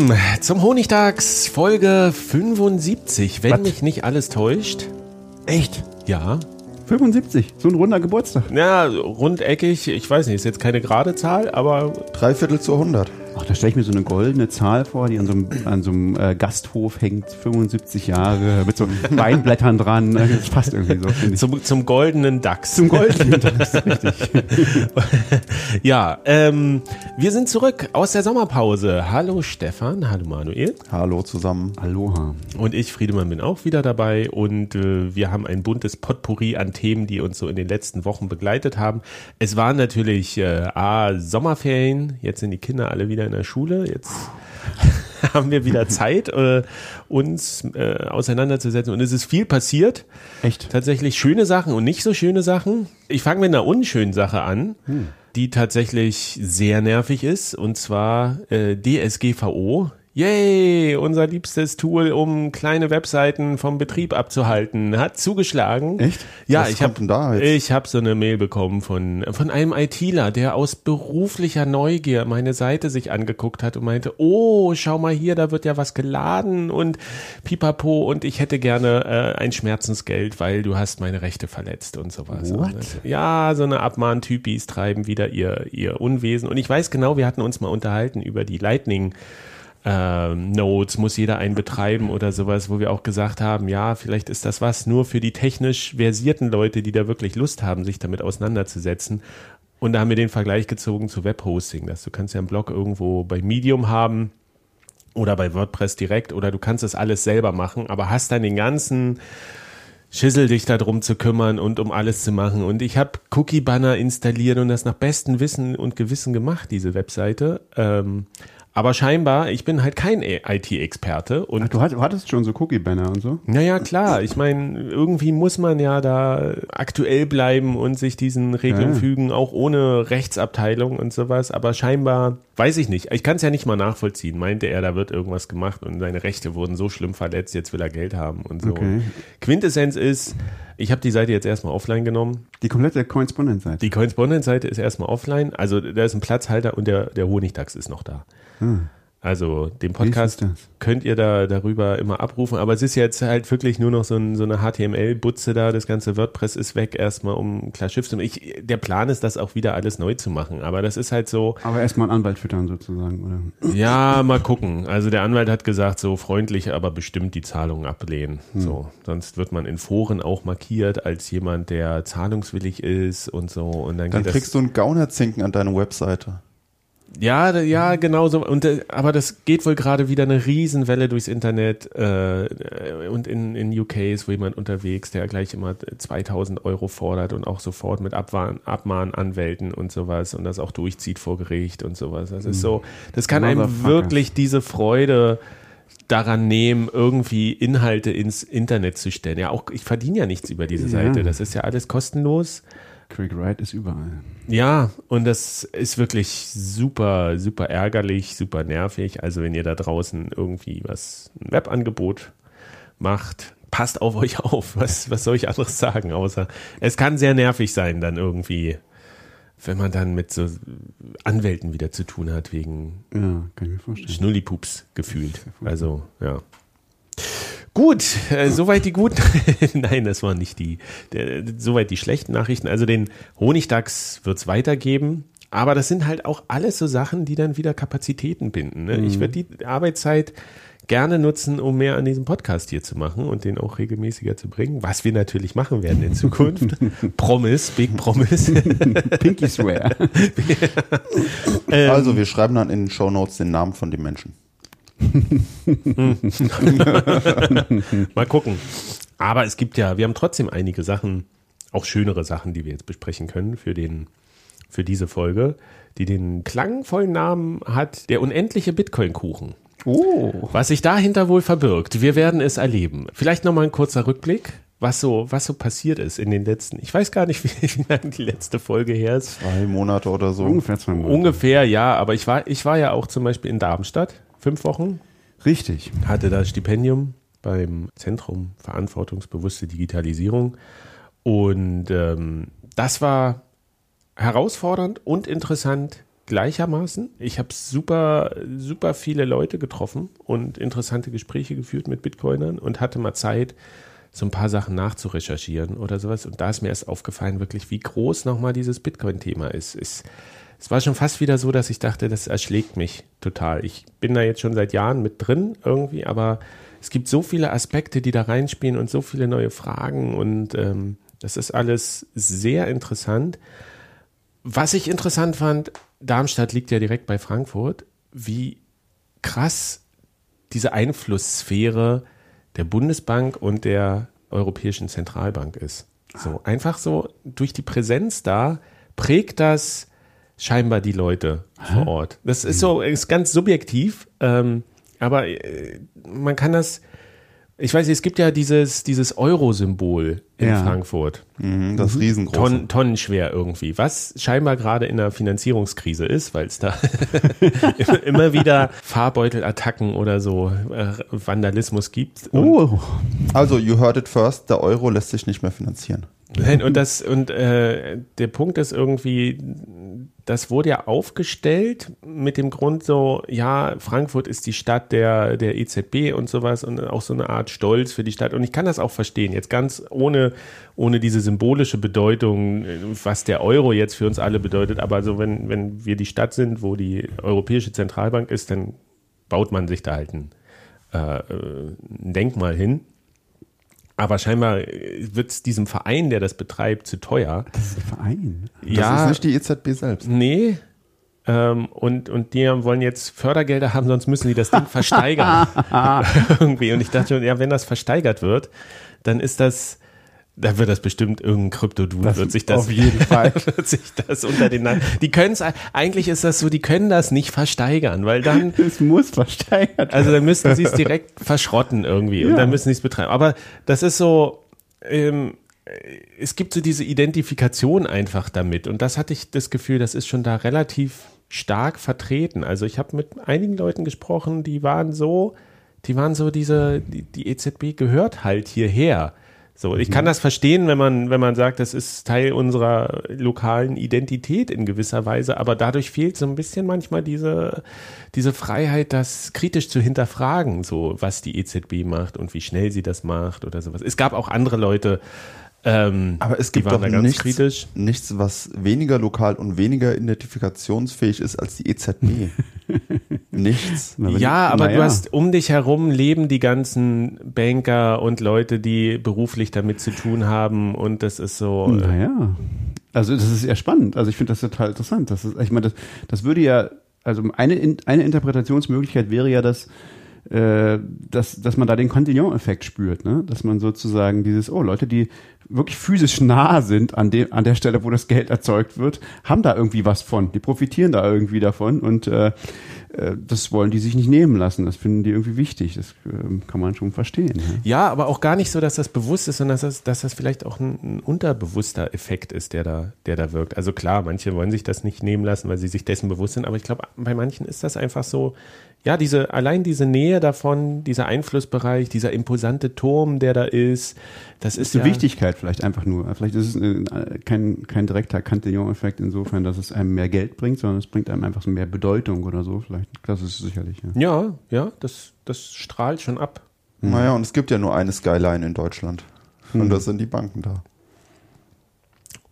Willkommen zum Honigtags Folge 75, wenn Was? mich nicht alles täuscht. Echt? Ja. 75, so ein runder Geburtstag. Ja, rundeckig, ich weiß nicht, ist jetzt keine gerade Zahl, aber. Dreiviertel zu 100. Ach, da stelle ich mir so eine goldene Zahl vor, die an so einem, an so einem äh, Gasthof hängt, 75 Jahre, mit so Weinblättern dran. Ne? Das passt irgendwie so. Zum, zum goldenen Dachs. Zum goldenen Dachs, richtig. ja, ähm, wir sind zurück aus der Sommerpause. Hallo Stefan, hallo Manuel. Hallo zusammen. Aloha. Und ich, Friedemann, bin auch wieder dabei und äh, wir haben ein buntes Potpourri an Themen, die uns so in den letzten Wochen begleitet haben. Es waren natürlich äh, A, Sommerferien, jetzt sind die Kinder alle wieder in der Schule. Jetzt haben wir wieder Zeit, äh, uns äh, auseinanderzusetzen. Und es ist viel passiert. Echt? Tatsächlich schöne Sachen und nicht so schöne Sachen. Ich fange mit einer unschönen Sache an, hm. Die tatsächlich sehr nervig ist. Und zwar äh, DSGVO, Yay, unser liebstes Tool, um kleine Webseiten vom Betrieb abzuhalten, hat zugeschlagen. Echt? Ja, Was ich habe ich habe so eine Mail bekommen von von einem ITler, der aus beruflicher Neugier meine Seite sich angeguckt hat und meinte, "Oh, schau mal hier, da wird ja was geladen und pipapo und ich hätte gerne äh, ein Schmerzensgeld, weil du hast meine Rechte verletzt und sowas." What? Ja, so eine Abmahntypis treiben wieder ihr ihr Unwesen und ich weiß genau, wir hatten uns mal unterhalten über die Lightning äh, Nodes muss jeder einen betreiben oder sowas, wo wir auch gesagt haben, ja, vielleicht ist das was nur für die technisch versierten Leute, die da wirklich Lust haben, sich damit auseinanderzusetzen. Und da haben wir den Vergleich gezogen zu Webhosting, dass du kannst ja einen Blog irgendwo bei Medium haben oder bei WordPress direkt oder du kannst das alles selber machen, aber hast dann den ganzen Schissel dich darum zu kümmern und um alles zu machen. Und ich habe Cookie-Banner installiert und das nach bestem Wissen und Gewissen gemacht, diese Webseite. Ähm, aber scheinbar, ich bin halt kein IT-Experte. Und Ach, du hattest schon so Cookie-Banner und so? Naja, klar. Ich meine, irgendwie muss man ja da aktuell bleiben und sich diesen Regeln ja. fügen, auch ohne Rechtsabteilung und sowas. Aber scheinbar, weiß ich nicht. Ich kann es ja nicht mal nachvollziehen. Meinte er, da wird irgendwas gemacht und seine Rechte wurden so schlimm verletzt, jetzt will er Geld haben und so. Okay. Quintessenz ist, ich habe die Seite jetzt erstmal offline genommen. Die komplette Correspondent-Seite? Die Correspondent-Seite ist erstmal offline. Also da ist ein Platzhalter und der, der Honigdachs ist noch da. Hm. Also den Podcast könnt ihr da darüber immer abrufen, aber es ist jetzt halt wirklich nur noch so, ein, so eine HTML-Butze da, das ganze WordPress ist weg erstmal, um klar Schiff zu ich Der Plan ist, das auch wieder alles neu zu machen, aber das ist halt so. Aber erstmal einen Anwalt füttern sozusagen, oder? Ja, mal gucken. Also der Anwalt hat gesagt, so freundlich, aber bestimmt die Zahlungen ablehnen. Hm. So, sonst wird man in Foren auch markiert als jemand, der zahlungswillig ist und so. Und dann, dann kriegst du einen Gaunerzinken an deine Webseite. Ja, ja, genau so. Und, äh, aber das geht wohl gerade wieder eine Riesenwelle durchs Internet äh, und in, in UK ist wo jemand unterwegs, der gleich immer 2000 Euro fordert und auch sofort mit Abmahn, Abmahnanwälten und sowas und das auch durchzieht vor Gericht und sowas. Das ist so, das kann einem wirklich diese Freude daran nehmen, irgendwie Inhalte ins Internet zu stellen. Ja, auch ich verdiene ja nichts über diese ja. Seite. Das ist ja alles kostenlos. Craig Wright ist überall. Ja, und das ist wirklich super, super ärgerlich, super nervig. Also wenn ihr da draußen irgendwie was, ein Webangebot macht, passt auf euch auf. Was, was soll ich anderes sagen? Außer es kann sehr nervig sein, dann irgendwie, wenn man dann mit so Anwälten wieder zu tun hat, wegen ja, Schnullipups gefühlt. Also, ja. Gut, äh, soweit die guten. Nein, das waren nicht die. Der, soweit die schlechten Nachrichten. Also den Honigdachs wird es weitergeben. Aber das sind halt auch alles so Sachen, die dann wieder Kapazitäten binden. Ne? Mhm. Ich werde die Arbeitszeit gerne nutzen, um mehr an diesem Podcast hier zu machen und den auch regelmäßiger zu bringen, was wir natürlich machen werden in Zukunft. Promise, Big Promise. Pinky Swear. Ähm, also wir schreiben dann in den Show Notes den Namen von dem Menschen. Mal gucken. Aber es gibt ja, wir haben trotzdem einige Sachen, auch schönere Sachen, die wir jetzt besprechen können für den für diese Folge, die den klangvollen Namen hat, der unendliche Bitcoin-Kuchen. Oh. Was sich dahinter wohl verbirgt, wir werden es erleben. Vielleicht nochmal ein kurzer Rückblick, was so, was so passiert ist in den letzten, ich weiß gar nicht, wie, wie lange die letzte Folge her ist. Zwei Monate oder so. Ungefähr zwei Monate. Ungefähr, ja, aber ich war, ich war ja auch zum Beispiel in Darmstadt, fünf Wochen. Richtig. Hatte das Stipendium beim Zentrum Verantwortungsbewusste Digitalisierung. Und ähm, das war herausfordernd und interessant gleichermaßen. Ich habe super, super viele Leute getroffen und interessante Gespräche geführt mit Bitcoinern und hatte mal Zeit, so ein paar Sachen nachzurecherchieren oder sowas. Und da ist mir erst aufgefallen, wirklich, wie groß nochmal dieses Bitcoin-Thema ist. Es, es war schon fast wieder so, dass ich dachte, das erschlägt mich total. Ich bin da jetzt schon seit Jahren mit drin irgendwie, aber es gibt so viele Aspekte, die da reinspielen und so viele neue Fragen und ähm, das ist alles sehr interessant. Was ich interessant fand, Darmstadt liegt ja direkt bei Frankfurt, wie krass diese Einflusssphäre der Bundesbank und der Europäischen Zentralbank ist. So einfach so durch die Präsenz da prägt das scheinbar die Leute vor Ort. Das ist so ist ganz subjektiv, ähm, aber äh, man kann das ich weiß, es gibt ja dieses, dieses Euro-Symbol in ja. Frankfurt. Mhm, das mhm. riesengroße. Ton, tonnenschwer irgendwie. Was scheinbar gerade in einer Finanzierungskrise ist, weil es da immer wieder Fahrbeutel-Attacken oder so äh, Vandalismus gibt. oh. Also, you heard it first, der Euro lässt sich nicht mehr finanzieren. Nein, und das, und äh, der Punkt ist irgendwie, das wurde ja aufgestellt mit dem Grund so, ja, Frankfurt ist die Stadt der, der EZB und sowas und auch so eine Art Stolz für die Stadt. Und ich kann das auch verstehen, jetzt ganz ohne, ohne diese symbolische Bedeutung, was der Euro jetzt für uns alle bedeutet. Aber so, wenn, wenn wir die Stadt sind, wo die Europäische Zentralbank ist, dann baut man sich da halt ein, äh, ein Denkmal hin. Aber scheinbar wird es diesem Verein, der das betreibt, zu teuer. Das ist ein Verein. Das ja, ist nicht die EZB selbst. Nee. Ähm, und, und die wollen jetzt Fördergelder haben, sonst müssen die das Ding versteigern. Irgendwie. Und ich dachte schon, ja, wenn das versteigert wird, dann ist das da wird das bestimmt irgendein Krypto-Dude, wird sich das, auf jeden Fall. wird sich das unter den Namen, die können es, eigentlich ist das so, die können das nicht versteigern, weil dann. Es muss versteigert Also dann müssten sie es direkt verschrotten irgendwie und dann müssen sie es betreiben. Aber das ist so, ähm, es gibt so diese Identifikation einfach damit und das hatte ich das Gefühl, das ist schon da relativ stark vertreten. Also ich habe mit einigen Leuten gesprochen, die waren so, die waren so diese, die, die EZB gehört halt hierher. So, ich kann das verstehen, wenn man, wenn man sagt, das ist Teil unserer lokalen Identität in gewisser Weise, aber dadurch fehlt so ein bisschen manchmal diese, diese Freiheit, das kritisch zu hinterfragen, so was die EZB macht und wie schnell sie das macht oder sowas. Es gab auch andere Leute, ähm, Aber es gibt doch nichts, kritisch. nichts, was weniger lokal und weniger identifikationsfähig ist als die EZB. nichts. Ja, aber naja. du hast um dich herum leben die ganzen Banker und Leute, die beruflich damit zu tun haben und das ist so. Äh, naja. Also das ist ja spannend. Also ich finde das total interessant. Das ist, ich meine, das, das würde ja, also eine, eine Interpretationsmöglichkeit wäre ja, dass äh, dass, dass man da den Cantillon-Effekt spürt, ne? dass man sozusagen dieses, oh, Leute, die wirklich physisch nah sind an, dem, an der Stelle, wo das Geld erzeugt wird, haben da irgendwie was von. Die profitieren da irgendwie davon und äh, äh, das wollen die sich nicht nehmen lassen. Das finden die irgendwie wichtig. Das äh, kann man schon verstehen. Ne? Ja, aber auch gar nicht so, dass das bewusst ist, sondern dass das, dass das vielleicht auch ein, ein, unterbewusster Effekt ist, der da, der da wirkt. Also klar, manche wollen sich das nicht nehmen lassen, weil sie sich dessen bewusst sind, aber ich glaube, bei manchen ist das einfach so, ja, diese, allein diese Nähe davon, dieser Einflussbereich, dieser imposante Turm, der da ist, das ist, die ja Wichtigkeit vielleicht einfach nur. Vielleicht ist es kein, kein direkter Cantillon-Effekt insofern, dass es einem mehr Geld bringt, sondern es bringt einem einfach so mehr Bedeutung oder so. Vielleicht, das ist es sicherlich. Ja, ja, ja das, das strahlt schon ab. Naja, und es gibt ja nur eine Skyline in Deutschland. Und das sind die Banken da.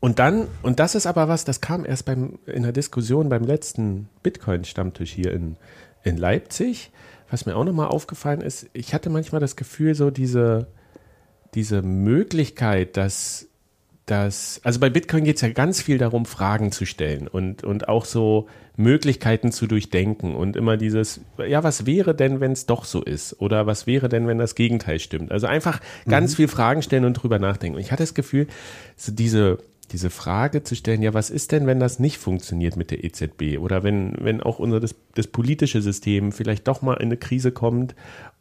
Und dann, und das ist aber was, das kam erst beim, in der Diskussion beim letzten Bitcoin-Stammtisch hier in, in Leipzig. Was mir auch nochmal aufgefallen ist, ich hatte manchmal das Gefühl, so diese, diese Möglichkeit, dass, dass, also bei Bitcoin geht es ja ganz viel darum, Fragen zu stellen und, und auch so Möglichkeiten zu durchdenken und immer dieses, ja, was wäre denn, wenn es doch so ist? Oder was wäre denn, wenn das Gegenteil stimmt? Also einfach ganz viel Fragen stellen und drüber nachdenken. Und ich hatte das Gefühl, so diese, diese Frage zu stellen, ja, was ist denn, wenn das nicht funktioniert mit der EZB? Oder wenn, wenn auch unser das, das politische System vielleicht doch mal in eine Krise kommt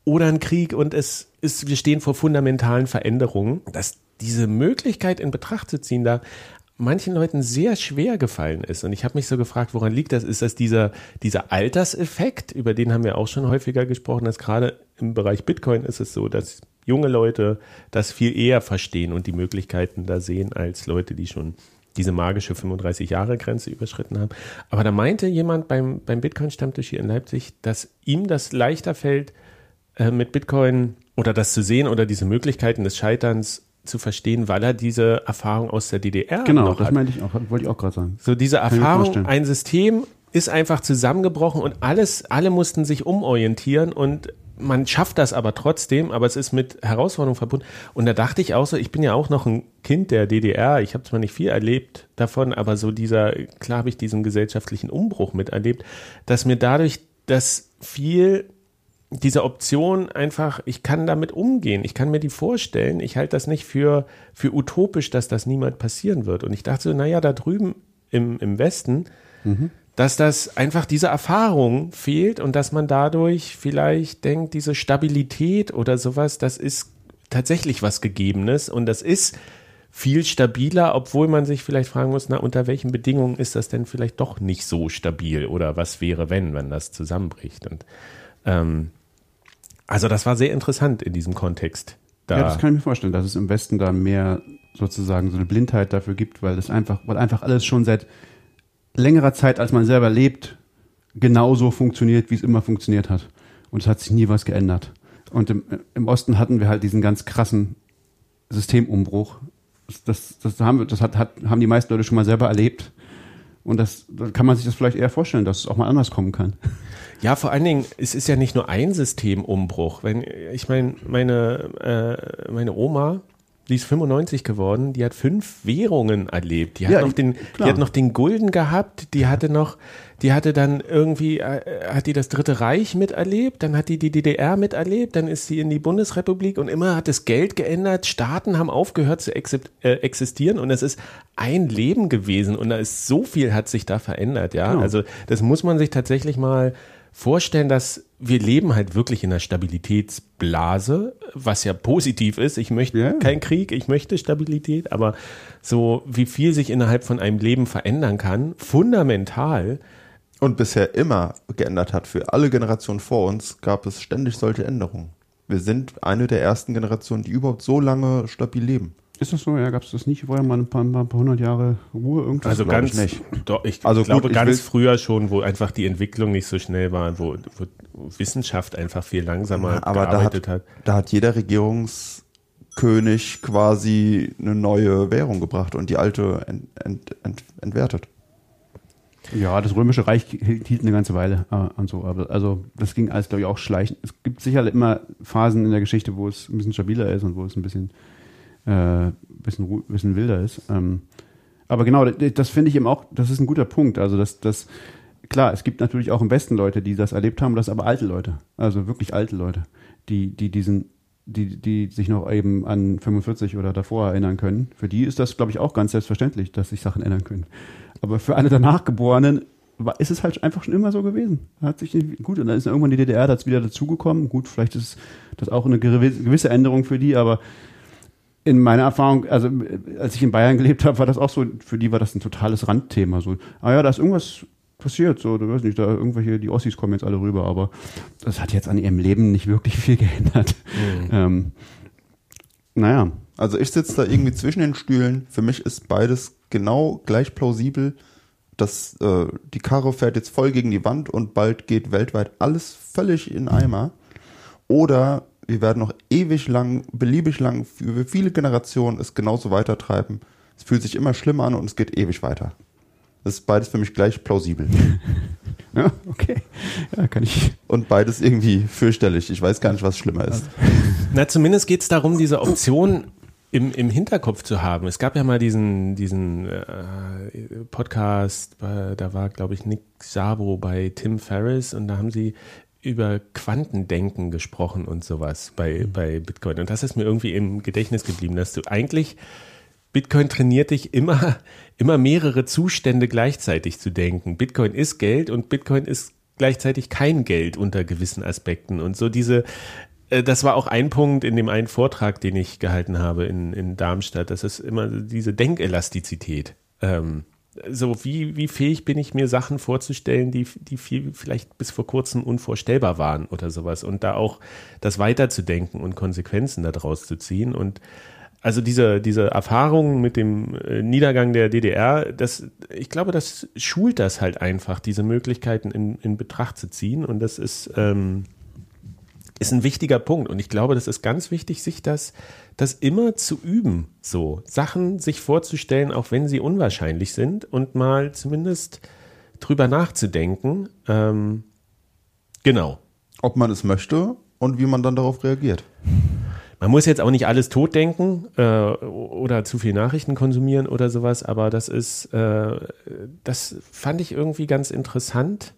oder ein Krieg und es ist, wir stehen vor fundamentalen Veränderungen, dass diese Möglichkeit in Betracht zu ziehen, da manchen Leuten sehr schwer gefallen ist. Und ich habe mich so gefragt, woran liegt das? Ist das dieser, dieser Alterseffekt, über den haben wir auch schon häufiger gesprochen, dass gerade im Bereich Bitcoin ist es so, dass junge Leute das viel eher verstehen und die Möglichkeiten da sehen als Leute, die schon diese magische 35-Jahre-Grenze überschritten haben. Aber da meinte jemand beim, beim Bitcoin-Stammtisch hier in Leipzig, dass ihm das leichter fällt, äh, mit Bitcoin oder das zu sehen oder diese Möglichkeiten des Scheiterns zu verstehen, weil er diese Erfahrung aus der DDR Genau, das hat. meinte ich auch, wollte ich auch gerade sagen. So diese Kann Erfahrung, ein System ist einfach zusammengebrochen und alles, alle mussten sich umorientieren und man schafft das aber trotzdem, aber es ist mit Herausforderungen verbunden. Und da dachte ich auch so, ich bin ja auch noch ein Kind der DDR, ich habe zwar nicht viel erlebt davon, aber so dieser, klar habe ich diesen gesellschaftlichen Umbruch miterlebt, dass mir dadurch das viel diese Option einfach, ich kann damit umgehen, ich kann mir die vorstellen, ich halte das nicht für, für utopisch, dass das niemals passieren wird. Und ich dachte so, naja, da drüben im, im Westen, dass das einfach diese Erfahrung fehlt und dass man dadurch vielleicht denkt, diese Stabilität oder sowas, das ist tatsächlich was Gegebenes und das ist viel stabiler, obwohl man sich vielleicht fragen muss, na, unter welchen Bedingungen ist das denn vielleicht doch nicht so stabil oder was wäre, wenn, wenn das zusammenbricht? Und ähm, also das war sehr interessant in diesem Kontext. Da, Ja, das kann ich mir vorstellen, dass es im Westen da mehr sozusagen so eine Blindheit dafür gibt, weil es einfach, weil einfach alles schon seit längerer Zeit, als man selber lebt, genauso funktioniert, wie es immer funktioniert hat. Und es hat sich nie was geändert. Und im, im Osten hatten wir halt diesen ganz krassen Systemumbruch. Das, das, das, haben, das hat, hat, haben die meisten Leute schon mal selber erlebt. Und das, da kann man sich das vielleicht eher vorstellen, dass es auch mal anders kommen kann. Ja, vor allen Dingen, es ist ja nicht nur ein Systemumbruch. Wenn, ich meine, meine, äh, meine Oma, die ist 95 geworden, die hat fünf Währungen erlebt. Die hat, Ja, noch, den, die hat noch den Gulden gehabt, die hatte noch, die hatte dann irgendwie, äh, hat die das Dritte Reich miterlebt, dann hat die die DDR miterlebt, dann ist sie in die Bundesrepublik und immer hat das Geld geändert, Staaten haben aufgehört zu äh, existieren und es ist ein Leben gewesen und da ist so viel hat sich da verändert, ja. Genau. Also das muss man sich tatsächlich mal vorstellen, dass wir leben halt wirklich in einer Stabilitätsblase, was ja positiv ist. Ich möchte Ja. keinen Krieg, ich möchte Stabilität, aber so wie viel sich innerhalb von einem Leben verändern kann, fundamental, Und bisher immer geändert hat. Für alle Generationen vor uns gab es ständig solche Änderungen. Wir sind eine der ersten Generationen, die überhaupt so lange stabil leben. Ist das so? Ja, gab es das nicht vorher mal ein paar, ein paar hundert Jahre Ruhe irgendwas? also ganz, ich nicht. Doch, ich Also gut, glaube ich ganz früher schon, wo einfach die Entwicklung nicht so schnell war, wo, wo Wissenschaft einfach viel langsamer Aber da gearbeitet hat, hat. da hat jeder Regierungskönig quasi eine neue Währung gebracht und die alte ent, ent, ent, entwertet. Ja, das Römische Reich hielt eine ganze Weile äh, und so, aber also das ging alles, glaube ich, auch schleichend. Es gibt sicherlich immer Phasen in der Geschichte, wo es ein bisschen stabiler ist und wo es ein bisschen, äh, bisschen, bisschen wilder ist. Ähm, aber genau, das, das finde ich eben auch, das ist ein guter Punkt. Also das, das, klar, es gibt natürlich auch im Westen Leute, die das erlebt haben, das aber alte Leute, also wirklich alte Leute, die, die diesen, die, die sich noch eben an 45 oder davor erinnern können. Für die ist das, glaube ich, auch ganz selbstverständlich, dass sich Sachen ändern können. Aber für alle danach Geborenen ist es halt einfach schon immer so gewesen. Hat sich nicht, gut, und dann ist irgendwann die DDR dazu wieder dazugekommen. Gut, vielleicht ist das auch eine gewi- gewisse Änderung für die, aber in meiner Erfahrung, also als ich in Bayern gelebt habe, war das auch so, für die war das ein totales Randthema. So, ah ja, da ist irgendwas passiert, so, du weißt nicht, da irgendwelche, die Ossis kommen jetzt alle rüber, aber das hat jetzt an ihrem Leben nicht wirklich viel geändert. Ähm, naja, Also ich sitze da irgendwie zwischen den Stühlen. Für mich ist beides genau gleich plausibel. dass äh, die Karre fährt jetzt voll gegen die Wand und bald geht weltweit alles völlig in Eimer. Oder wir werden noch ewig lang, beliebig lang, für viele Generationen es genauso weitertreiben. Es fühlt sich immer schlimmer an und es geht ewig weiter. Das ist beides für mich gleich plausibel. Ja, okay. Ja, kann ich. Und beides irgendwie fürchterlich. Ich weiß gar nicht, was schlimmer ist. Na, zumindest geht es darum, diese Option im, im Hinterkopf zu haben. Es gab ja mal diesen, diesen äh, Podcast, äh, da war, glaube ich, Nick Sabo bei Tim Ferriss und da haben sie über Quantendenken gesprochen und sowas bei, bei Bitcoin. Und das ist mir irgendwie im Gedächtnis geblieben, dass du eigentlich Bitcoin trainiert dich immer, immer mehrere Zustände gleichzeitig zu denken. Bitcoin ist Geld und Bitcoin ist gleichzeitig kein Geld unter gewissen Aspekten. Und so diese, äh, das war auch ein Punkt in dem einen Vortrag, den ich gehalten habe in, in Darmstadt. Das ist immer diese Denkelastizität. Ähm, so wie, wie fähig bin ich mir Sachen vorzustellen, die, die viel, vielleicht bis vor kurzem unvorstellbar waren oder sowas und da auch das weiterzudenken und Konsequenzen daraus zu ziehen und also diese, diese Erfahrung mit dem äh, Niedergang der DDR, das, ich glaube, das schult das halt einfach, diese Möglichkeiten in, in Betracht zu ziehen. Und das ist, ähm, ist ein wichtiger Punkt. Und ich glaube, das ist ganz wichtig, sich das, das immer zu üben, so Sachen sich vorzustellen, auch wenn sie unwahrscheinlich sind und mal zumindest drüber nachzudenken. Ähm, genau. Ob man es möchte und wie man dann darauf reagiert. Man muss jetzt auch nicht alles totdenken äh, oder zu viel Nachrichten konsumieren oder sowas, aber das ist, äh, das fand ich irgendwie ganz interessant,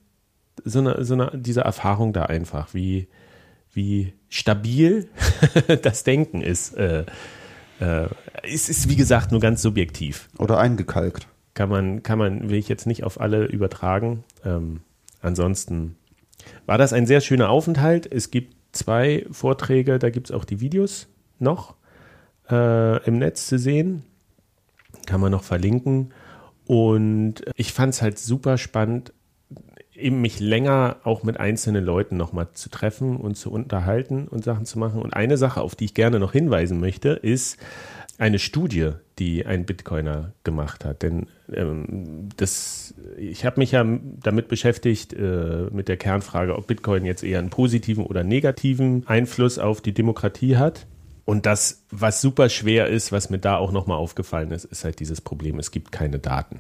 so eine, so eine, diese Erfahrung da einfach, wie, wie stabil das Denken ist. Äh, äh, es ist, wie gesagt, nur ganz subjektiv. Oder eingekalkt. Kann man, kann man, will ich jetzt nicht auf alle übertragen. Ähm, ansonsten war das ein sehr schöner Aufenthalt. Es gibt zwei Vorträge, da gibt es auch die Videos noch äh, im Netz zu sehen. Kann man noch verlinken. Und ich fand es halt super spannend, eben mich länger auch mit einzelnen Leuten nochmal zu treffen und zu unterhalten und Sachen zu machen. Und eine Sache, auf die ich gerne noch hinweisen möchte, ist eine Studie, die ein Bitcoiner gemacht hat. Denn ähm, das, ich habe mich ja damit beschäftigt, äh, mit der Kernfrage, ob Bitcoin jetzt eher einen positiven oder negativen Einfluss auf die Demokratie hat. Und das, was super schwer ist, was mir da auch nochmal aufgefallen ist, ist halt dieses Problem, es gibt keine Daten.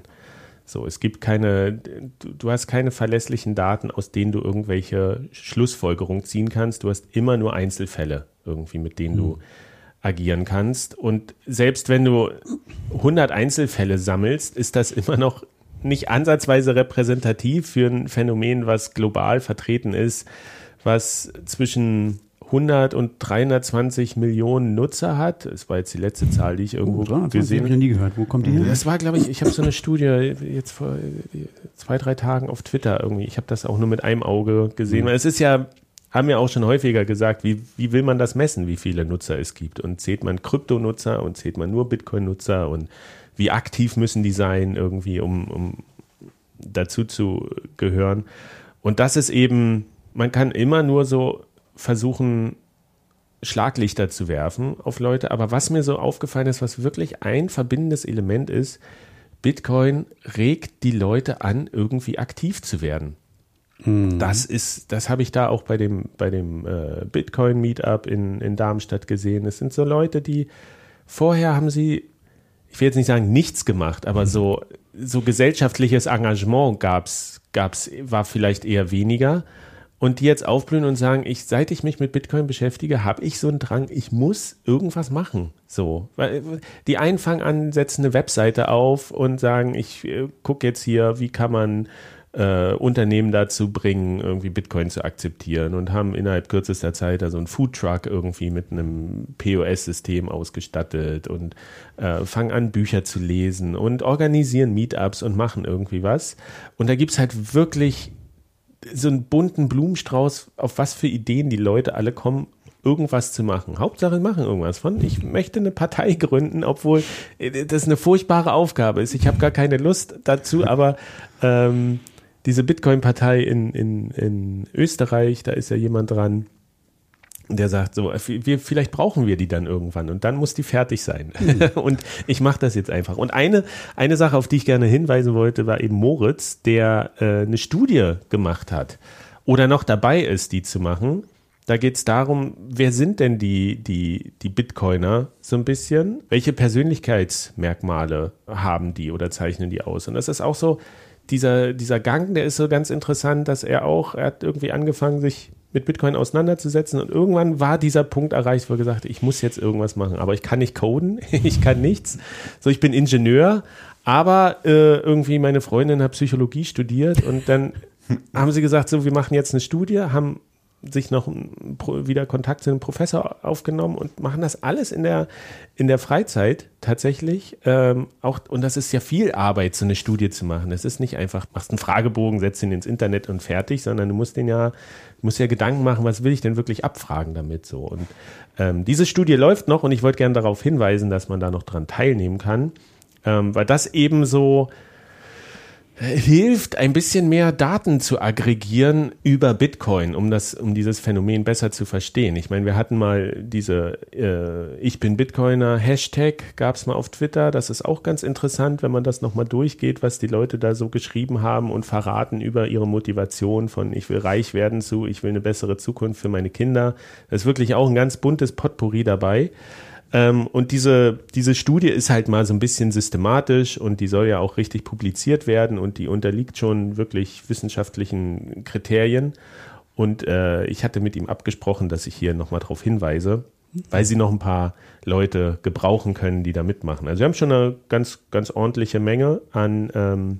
So, es gibt keine, du, hast keine verlässlichen Daten, aus denen du irgendwelche Schlussfolgerungen ziehen kannst. Du hast immer nur Einzelfälle irgendwie, mit denen mhm. du agieren kannst. Und selbst wenn du 100 Einzelfälle sammelst, ist das immer noch nicht ansatzweise repräsentativ für ein Phänomen, was global vertreten ist, was zwischen 100 und 320 Millionen Nutzer hat. Das war jetzt die letzte Zahl, die ich irgendwo oh, gesehen habe. ich nie gehört. Wo kommt die hin? Das war, glaube ich, ich habe so eine Studie jetzt vor zwei, drei Tagen auf Twitter irgendwie. Ich habe das auch nur mit einem Auge gesehen. Mhm. Es ist ja haben wir auch schon häufiger gesagt, wie, wie will man das messen, wie viele Nutzer es gibt? Und zählt man Kryptonutzer und zählt man nur Bitcoin-Nutzer und wie aktiv müssen die sein, irgendwie, um, um dazu zu gehören? Und das ist eben, man kann immer nur so versuchen, Schlaglichter zu werfen auf Leute. Aber was mir so aufgefallen ist, was wirklich ein verbindendes Element ist, Bitcoin regt die Leute an, irgendwie aktiv zu werden. Mhm. Das ist, das habe ich da auch bei dem, bei dem äh, Bitcoin-Meetup in, in Darmstadt gesehen. Es sind so Leute, die vorher haben sie, ich will jetzt nicht sagen nichts gemacht, aber so, so gesellschaftliches Engagement gab's, gab's, war vielleicht eher weniger. Und die jetzt aufblühen und sagen, ich, seit ich mich mit Bitcoin beschäftige, habe ich so einen Drang, ich muss irgendwas machen. So. Weil die einen fangen an, setzen eine Webseite auf und sagen, ich äh, gucke jetzt hier, wie kann man äh, Unternehmen dazu bringen, irgendwie Bitcoin zu akzeptieren und haben innerhalb kürzester Zeit also einen Foodtruck irgendwie mit einem POS-System ausgestattet und äh, fangen an, Bücher zu lesen und organisieren Meetups und machen irgendwie was. Und da gibt es halt wirklich so einen bunten Blumenstrauß, auf was für Ideen die Leute alle kommen, irgendwas zu machen. Hauptsache machen irgendwas von. Ich möchte eine Partei gründen, obwohl äh, das eine furchtbare Aufgabe ist. Ich habe gar keine Lust dazu, aber ähm, diese Bitcoin-Partei in, in, in Österreich, da ist ja jemand dran, der sagt so, wir, vielleicht brauchen wir die dann irgendwann und dann muss die fertig sein. Mhm. und ich mache das jetzt einfach. Und eine, eine Sache, auf die ich gerne hinweisen wollte, war eben Moritz, der äh, eine Studie gemacht hat oder noch dabei ist, die zu machen. Da geht es darum, wer sind denn die, die, die Bitcoiner so ein bisschen? Welche Persönlichkeitsmerkmale haben die oder zeichnen die aus? Und das ist auch so, dieser, dieser Gang, der ist so ganz interessant, dass er auch, er hat irgendwie angefangen, sich mit Bitcoin auseinanderzusetzen und irgendwann war dieser Punkt erreicht, wo er gesagt hat, ich muss jetzt irgendwas machen, aber ich kann nicht coden, ich kann nichts. So, ich bin Ingenieur, aber äh, irgendwie meine Freundin hat Psychologie studiert und dann haben sie gesagt, so, wir machen jetzt eine Studie, haben sich noch wieder Kontakt zu einem Professor aufgenommen und machen das alles in der, in der Freizeit tatsächlich. Ähm, auch, und das ist ja viel Arbeit, so eine Studie zu machen. Es ist nicht einfach, machst einen Fragebogen, setzt ihn ins Internet und fertig, sondern du musst den ja, musst ja Gedanken machen, was will ich denn wirklich abfragen damit so. Und ähm, diese Studie läuft noch und ich wollte gerne darauf hinweisen, dass man da noch dran teilnehmen kann, ähm, weil das eben so hilft, ein bisschen mehr Daten zu aggregieren über Bitcoin, um das, um dieses Phänomen besser zu verstehen. Ich meine, wir hatten mal diese äh, Ich bin Bitcoiner Hashtag gab es mal auf Twitter. Das ist auch ganz interessant, wenn man das nochmal durchgeht, was die Leute da so geschrieben haben und verraten über ihre Motivation von ich will reich werden zu ich will eine bessere Zukunft für meine Kinder. Da ist wirklich auch ein ganz buntes Potpourri dabei. Ähm, und diese, diese Studie ist halt mal so ein bisschen systematisch und die soll ja auch richtig publiziert werden und die unterliegt schon wirklich wissenschaftlichen Kriterien. Und äh, ich hatte mit ihm abgesprochen, dass ich hier nochmal darauf hinweise, weil sie noch ein paar Leute gebrauchen können, die da mitmachen. Also wir haben schon eine ganz, ganz ordentliche Menge an, ähm,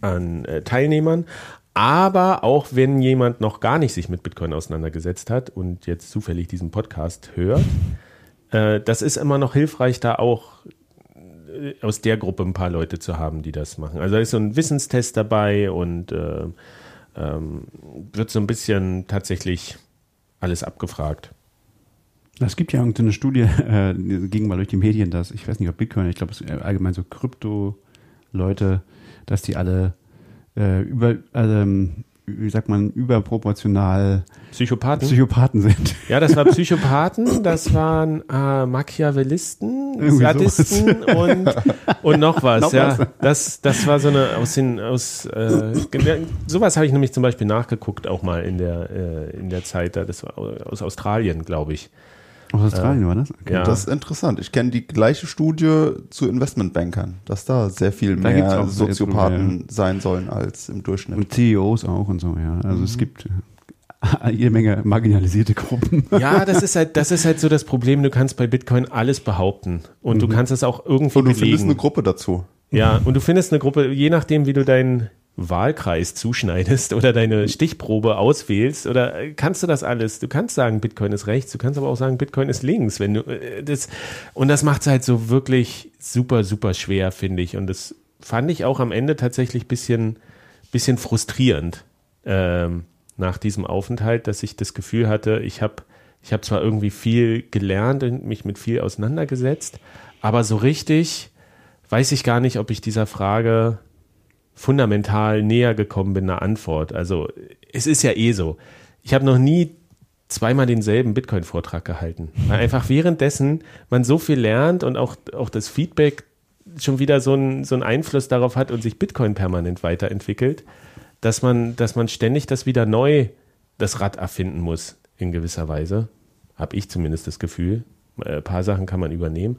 an äh, Teilnehmern. Aber auch wenn jemand noch gar nicht sich mit Bitcoin auseinandergesetzt hat und jetzt zufällig diesen Podcast hört, äh, das ist immer noch hilfreich, da auch äh, aus der Gruppe ein paar Leute zu haben, die das machen. Also da ist so ein Wissenstest dabei und äh, ähm, wird so ein bisschen tatsächlich alles abgefragt. Es gibt ja irgendeine Studie, äh, ging mal durch die Medien, dass, ich weiß nicht, ob Bitcoin, ich glaube, es allgemein so Krypto-Leute, dass die alle äh, über, ähm, wie sagt man, überproportional Psychopathen? Psychopathen sind. Ja, das war Psychopathen, das waren äh, Machiavellisten, Sadisten und, und noch was. Noch ja, was. das, das war so eine aus den aus äh, sowas habe ich nämlich zum Beispiel nachgeguckt auch mal in der äh, in der Zeit da. Das war aus Australien, glaube ich. Aus Australien war das? Okay. Ja. Das ist interessant. Ich kenne die gleiche Studie zu Investmentbankern, dass da sehr viel Da mehr Soziopathen sein sollen als im Durchschnitt. Und CEOs auch und so, ja. Also es gibt äh, jede Menge marginalisierte Gruppen. Ja, das ist halt das ist halt so das Problem. Du kannst bei Bitcoin alles behaupten und du kannst es auch irgendwie Und du findest belegen. eine Gruppe dazu. Ja, und du findest eine Gruppe, je nachdem, wie du deinen Wahlkreis zuschneidest oder deine Stichprobe auswählst, oder äh, kannst du das alles? Du kannst sagen, Bitcoin ist rechts, du kannst aber auch sagen, Bitcoin ist links, wenn du äh, das und das macht es halt so wirklich super, super schwer, finde ich. Und das fand ich auch am Ende tatsächlich bisschen, bisschen frustrierend ähm, nach diesem Aufenthalt, dass ich das Gefühl hatte, ich habe ich habe zwar irgendwie viel gelernt und mich mit viel auseinandergesetzt, aber so richtig weiß ich gar nicht, ob ich dieser Frage fundamental näher gekommen bin, einer Antwort. Also es ist ja eh so. Ich habe noch nie zweimal denselben Bitcoin-Vortrag gehalten. Weil einfach währenddessen man so viel lernt und auch, auch das Feedback schon wieder so einen so Einfluss darauf hat und sich Bitcoin permanent weiterentwickelt, dass man, dass man ständig das wieder neu das Rad erfinden muss, in gewisser Weise. Habe ich zumindest das Gefühl. Äh, Ein paar Sachen kann man übernehmen.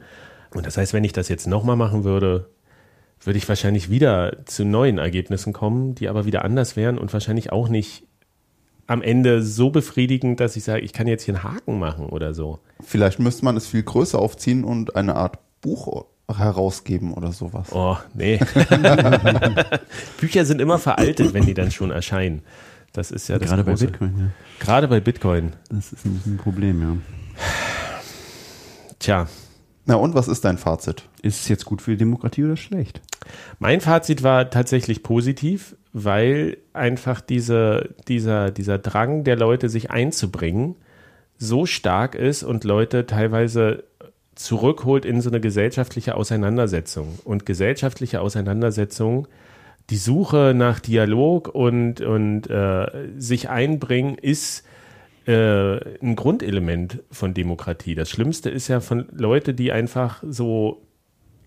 Und das heißt, wenn ich das jetzt nochmal machen würde, würde ich wahrscheinlich wieder zu neuen Ergebnissen kommen, die aber wieder anders wären und wahrscheinlich auch nicht am Ende so befriedigend, dass ich sage, ich kann jetzt hier einen Haken machen oder so. Vielleicht müsste man es viel größer aufziehen und eine Art Buch herausgeben oder sowas. Oh, nee. Bücher sind immer veraltet, wenn die dann schon erscheinen. Das ist ja das Gerade bei große. Bitcoin, ja. Gerade bei Bitcoin. Das ist ein, ein Problem, ja. Tja, Na und was ist dein Fazit? Ist es jetzt gut für die Demokratie oder schlecht? Mein Fazit war tatsächlich positiv, weil einfach diese, dieser, dieser Drang der Leute, sich einzubringen, so stark ist und Leute teilweise zurückholt in so eine gesellschaftliche Auseinandersetzung. Und gesellschaftliche Auseinandersetzung, die Suche nach Dialog und, und äh, sich einbringen, ist äh, ein Grundelement von Demokratie. Das Schlimmste ist ja von Leute, die einfach so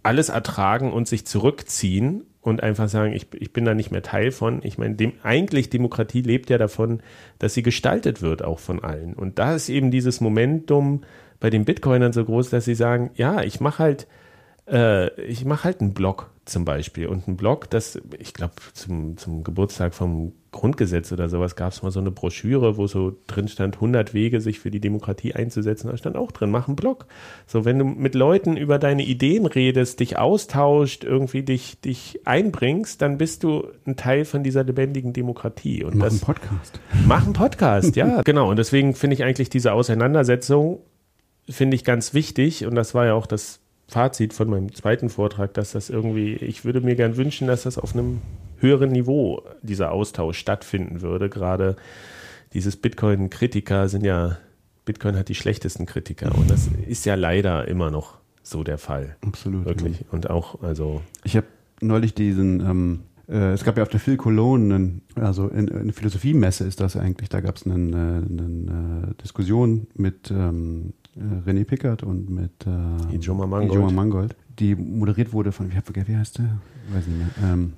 alles ertragen und sich zurückziehen und einfach sagen, ich, ich bin da nicht mehr Teil von. Ich meine, dem, eigentlich Demokratie lebt ja davon, dass sie gestaltet wird, auch von allen. Und da ist eben dieses Momentum bei den Bitcoinern so groß, dass sie sagen, ja, ich mache halt, äh, ich mache halt einen Blog zum Beispiel. Und ein Blog, das, ich glaube, zum, zum Geburtstag vom Grundgesetz oder sowas gab es mal so eine Broschüre, wo so drin stand, 100 Wege, sich für die Demokratie einzusetzen. Da stand auch drin, mach einen Blog. So, wenn du mit Leuten über deine Ideen redest, dich austauscht, irgendwie dich, dich einbringst, dann bist du ein Teil von dieser lebendigen Demokratie. Und Mach das, einen Podcast. Mach einen Podcast, ja, genau. Und deswegen finde ich eigentlich diese Auseinandersetzung, finde ich ganz wichtig. Und das war ja auch das Fazit von meinem zweiten Vortrag, dass das irgendwie, ich würde mir gern wünschen, dass das auf einem höheren Niveau dieser Austausch stattfinden würde. Gerade dieses Bitcoin-Kritiker sind ja, Bitcoin hat die schlechtesten Kritiker und das ist ja leider immer noch so der Fall. Absolut. Wirklich. Und auch, also, Ich habe neulich diesen, ähm, äh, es gab ja auf der Phil Cologne, einen, also in, in Philosophiemesse ist das eigentlich, da gab es eine, eine, eine Diskussion mit ähm, äh, René Pickert und mit äh, Ijoma Mangold. Ijoma Mangold, die moderiert wurde von, ich hab vergessen, wie heißt der? Weiß nicht mehr. Ähm,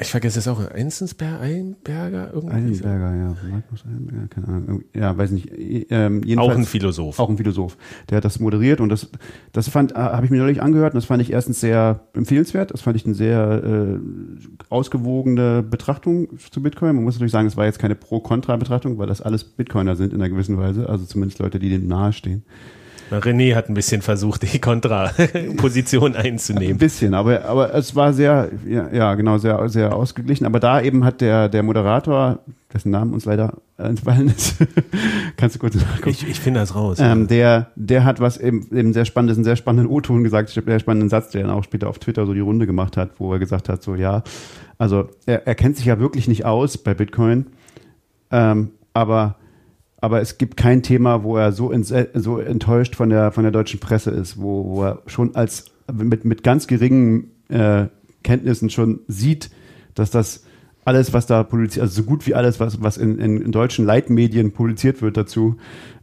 ich vergesse es auch, Enzensberger, Einberger, irgendwie. Eilenberger, ja. Magnus Eilenberger, keine Ahnung. Ja, weiß nicht. Ähm, jedenfalls, Auch ein Philosoph. Auch ein Philosoph. Der hat das moderiert und das, das fand, äh, habe ich mir neulich angehört und das fand ich erstens sehr empfehlenswert. Das fand ich eine sehr äh, ausgewogene Betrachtung zu Bitcoin. Man muss natürlich sagen, es war jetzt keine Pro-Kontra-Betrachtung, weil das alles Bitcoiner sind in einer gewissen Weise. Also zumindest Leute, die dem nahestehen. René hat ein bisschen versucht, die Kontraposition Ein einzunehmen. bisschen, aber, aber es war sehr, ja, ja, genau, sehr, sehr ausgeglichen. Aber da eben hat der, der Moderator, dessen Namen uns leider entfallen ist, kannst du kurz nachgucken. Ich, ich finde das raus. Ähm, der, der hat was eben, eben sehr spannendes, einen sehr spannenden O-Ton gesagt, sehr spannenden Satz, der dann auch später auf Twitter so die Runde gemacht hat, wo er gesagt hat, so ja, also er, er kennt sich ja wirklich nicht aus bei Bitcoin, ähm, aber aber es gibt kein Thema, wo er so, ins, so enttäuscht von der, von der deutschen Presse ist, wo, wo er schon als mit, mit ganz geringen äh, Kenntnissen schon sieht, dass das alles, was da publiziert, also so gut wie alles, was, was in, in, in deutschen Leitmedien publiziert wird dazu,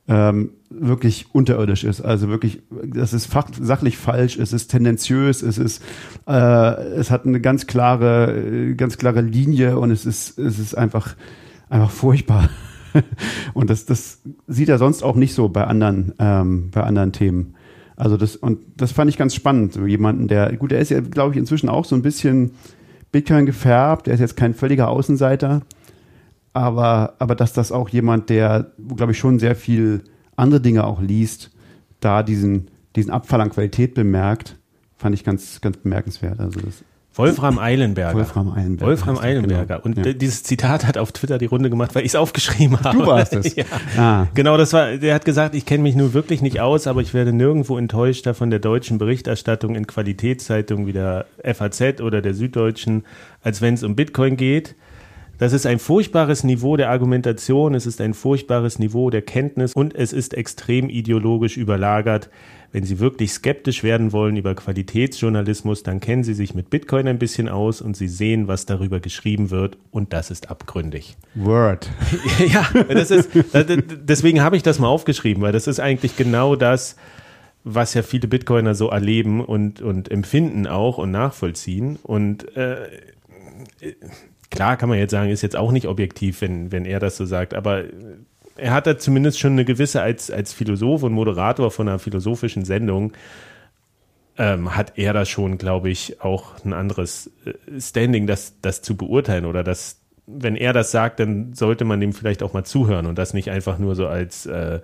ähm, wirklich unterirdisch ist. Also wirklich, das ist fach, sachlich falsch, es ist tendenziös, es ist, äh, es hat eine ganz klare, äh, ganz klare Linie und es ist, es ist einfach, einfach furchtbar. und das, das sieht er sonst auch nicht so bei anderen, ähm, bei anderen Themen. Also das, und das fand ich ganz spannend. So jemanden, der, gut, er ist ja, glaube ich, inzwischen auch so ein bisschen Bitcoin gefärbt. Er ist jetzt kein völliger Außenseiter. Aber, aber dass das auch jemand, der, glaube ich, schon sehr viel andere Dinge auch liest, da diesen, diesen Abfall an Qualität bemerkt, fand ich ganz, ganz bemerkenswert. Also das, Wolfram Eilenberger. Wolfram Eilenberger Wolfram er, Eilenberger. genau. Und Ja. dieses Zitat hat auf Twitter die Runde gemacht, weil ich es aufgeschrieben habe. Du warst es. ja. Ah. Genau, das war, der hat gesagt, ich kenne mich nun wirklich nicht aus, aber ich werde nirgendwo enttäuschter von der deutschen Berichterstattung in Qualitätszeitungen wie der FAZ oder der Süddeutschen, als wenn es um Bitcoin geht. Das ist ein furchtbares Niveau der Argumentation, es ist ein furchtbares Niveau der Kenntnis und es ist extrem ideologisch überlagert. Wenn Sie wirklich skeptisch werden wollen über Qualitätsjournalismus, dann kennen Sie sich mit Bitcoin ein bisschen aus und Sie sehen, was darüber geschrieben wird und das ist abgründig. Word. ja, das ist, das- deswegen habe ich das mal aufgeschrieben, weil das ist eigentlich genau das, was ja viele Bitcoiner so erleben und, und empfinden auch und nachvollziehen. Und äh, klar kann man jetzt sagen, ist jetzt auch nicht objektiv, wenn, wenn er das so sagt, aber er hat da zumindest schon eine gewisse, als, als Philosoph und Moderator von einer philosophischen Sendung, ähm, hat er da schon, glaube ich, auch ein anderes äh, Standing, das, das zu beurteilen oder das, wenn er das sagt, dann sollte man dem vielleicht auch mal zuhören und das nicht einfach nur so als äh,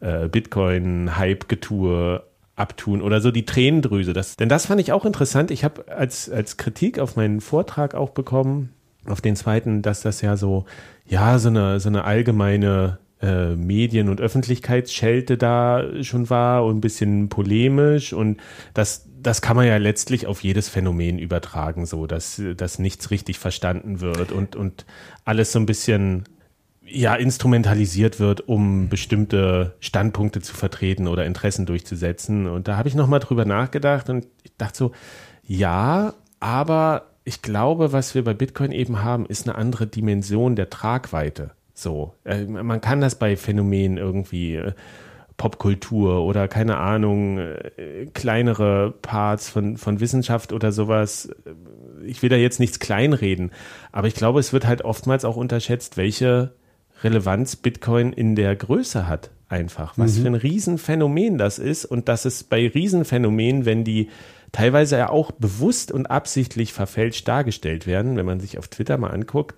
äh, Bitcoin-Hype-Getue abtun oder so die Tränendrüse. Das, denn das fand ich auch interessant. Ich habe als, als Kritik auf meinen Vortrag auch bekommen, auf den zweiten, dass das ja so, ja, so eine, so eine allgemeine äh, Medien- und Öffentlichkeitsschelte da schon war und ein bisschen polemisch und das, das kann man ja letztlich auf jedes Phänomen übertragen, so dass, dass nichts richtig verstanden wird und, und alles so ein bisschen ja, instrumentalisiert wird, um bestimmte Standpunkte zu vertreten oder Interessen durchzusetzen. Und da habe ich nochmal drüber nachgedacht und ich dachte so, ja, aber ich glaube, was wir bei Bitcoin eben haben, ist eine andere Dimension der Tragweite. So, äh, man kann das bei Phänomenen irgendwie äh, Popkultur oder keine Ahnung, äh, kleinere Parts von, von Wissenschaft oder sowas. Ich will da jetzt nichts kleinreden, aber ich glaube, es wird halt oftmals auch unterschätzt, welche Relevanz Bitcoin in der Größe hat. Einfach. Was Mhm. für ein Riesenphänomen das ist und dass es bei Riesenphänomenen, wenn die teilweise ja auch bewusst und absichtlich verfälscht dargestellt werden, wenn man sich auf Twitter mal anguckt,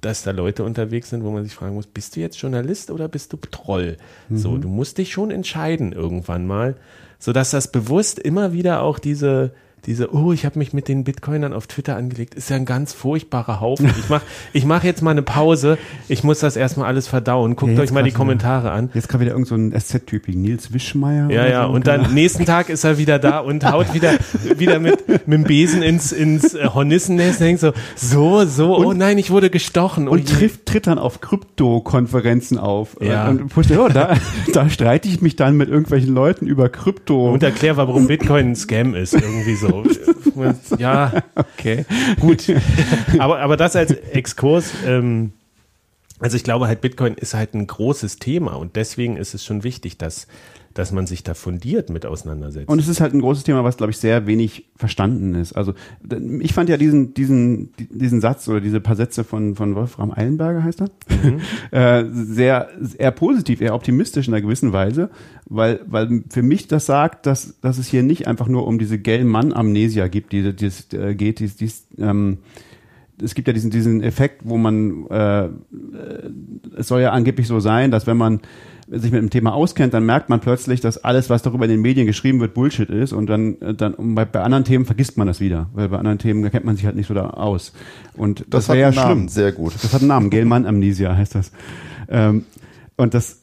dass da Leute unterwegs sind, wo man sich fragen muss, bist du jetzt Journalist oder bist du Troll? So, Mhm. du musst dich schon entscheiden irgendwann mal, sodass das bewusst immer wieder auch diese diese, oh, ich habe mich mit den Bitcoinern auf Twitter angelegt, ist ja ein ganz furchtbarer Haufen. Ich mach, ich mach jetzt mal eine Pause. Ich muss das erstmal alles verdauen. Guckt Ja, euch mal die grad wieder. Kommentare an. Jetzt gerade wieder irgend so ein SZ-Typ wie Nils Wischmeier. Ja, ja, so. und Keine dann nächsten Tag ist er wieder da und haut wieder, wieder mit, mit dem Besen ins, ins äh, Hornissennest und denkt so, so, so, oh nein, ich wurde gestochen. Oh und je. trifft, tritt dann auf Krypto-Konferenzen auf. Ja. Und denke, oh, da, da streite ich mich dann mit irgendwelchen Leuten über Krypto. und erklär, warum Bitcoin ein Scam ist, irgendwie so. Ja, okay. gut. Aber, aber das als Exkurs, ähm, also ich glaube halt, Bitcoin ist halt ein großes Thema und deswegen ist es schon wichtig, dass, dass man sich da fundiert mit auseinandersetzt. Und es ist halt ein großes Thema, was, glaube ich, sehr wenig verstanden ist. Also ich fand ja diesen, diesen, diesen Satz oder diese paar Sätze von, von Wolfram Eilenberger, heißt er, äh, sehr, eher positiv, eher optimistisch in einer gewissen Weise, weil, weil für mich das sagt, dass, dass es hier nicht einfach nur um diese Gell-Mann-Amnesia gibt, die, die es äh, geht, die, die ähm, es gibt ja diesen, diesen Effekt, wo man, äh, äh, es soll ja angeblich so sein, dass wenn man sich mit dem Thema auskennt, dann merkt man plötzlich, dass alles, was darüber in den Medien geschrieben wird, Bullshit ist und dann, äh, dann bei, bei anderen Themen vergisst man das wieder, weil bei anderen Themen kennt man sich halt nicht so da aus. Und das, Das, hat wäre ja schlimm. sehr gut. Das hat einen Namen, Gelmann-Amnesia heißt das. Ähm, und das,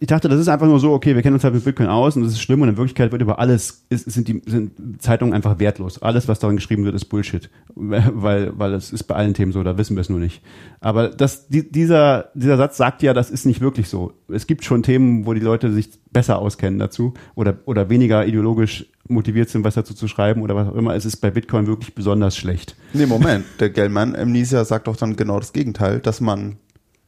ich dachte, das ist einfach nur so, okay, wir kennen uns halt mit Bitcoin aus und das ist schlimm und in Wirklichkeit wird über alles, ist, sind die sind Zeitungen einfach wertlos. Alles, was darin geschrieben wird, ist Bullshit. Weil, weil es ist bei allen Themen so, da wissen wir es nur nicht. Aber das, die, dieser, dieser Satz sagt ja, das ist nicht wirklich so. Es gibt schon Themen, wo die Leute sich besser auskennen dazu oder, oder weniger ideologisch motiviert sind, was dazu zu schreiben oder was auch immer. Es ist bei Bitcoin wirklich besonders schlecht. Nee, Moment. Der Gellman Amnesia sagt doch dann genau das Gegenteil, dass man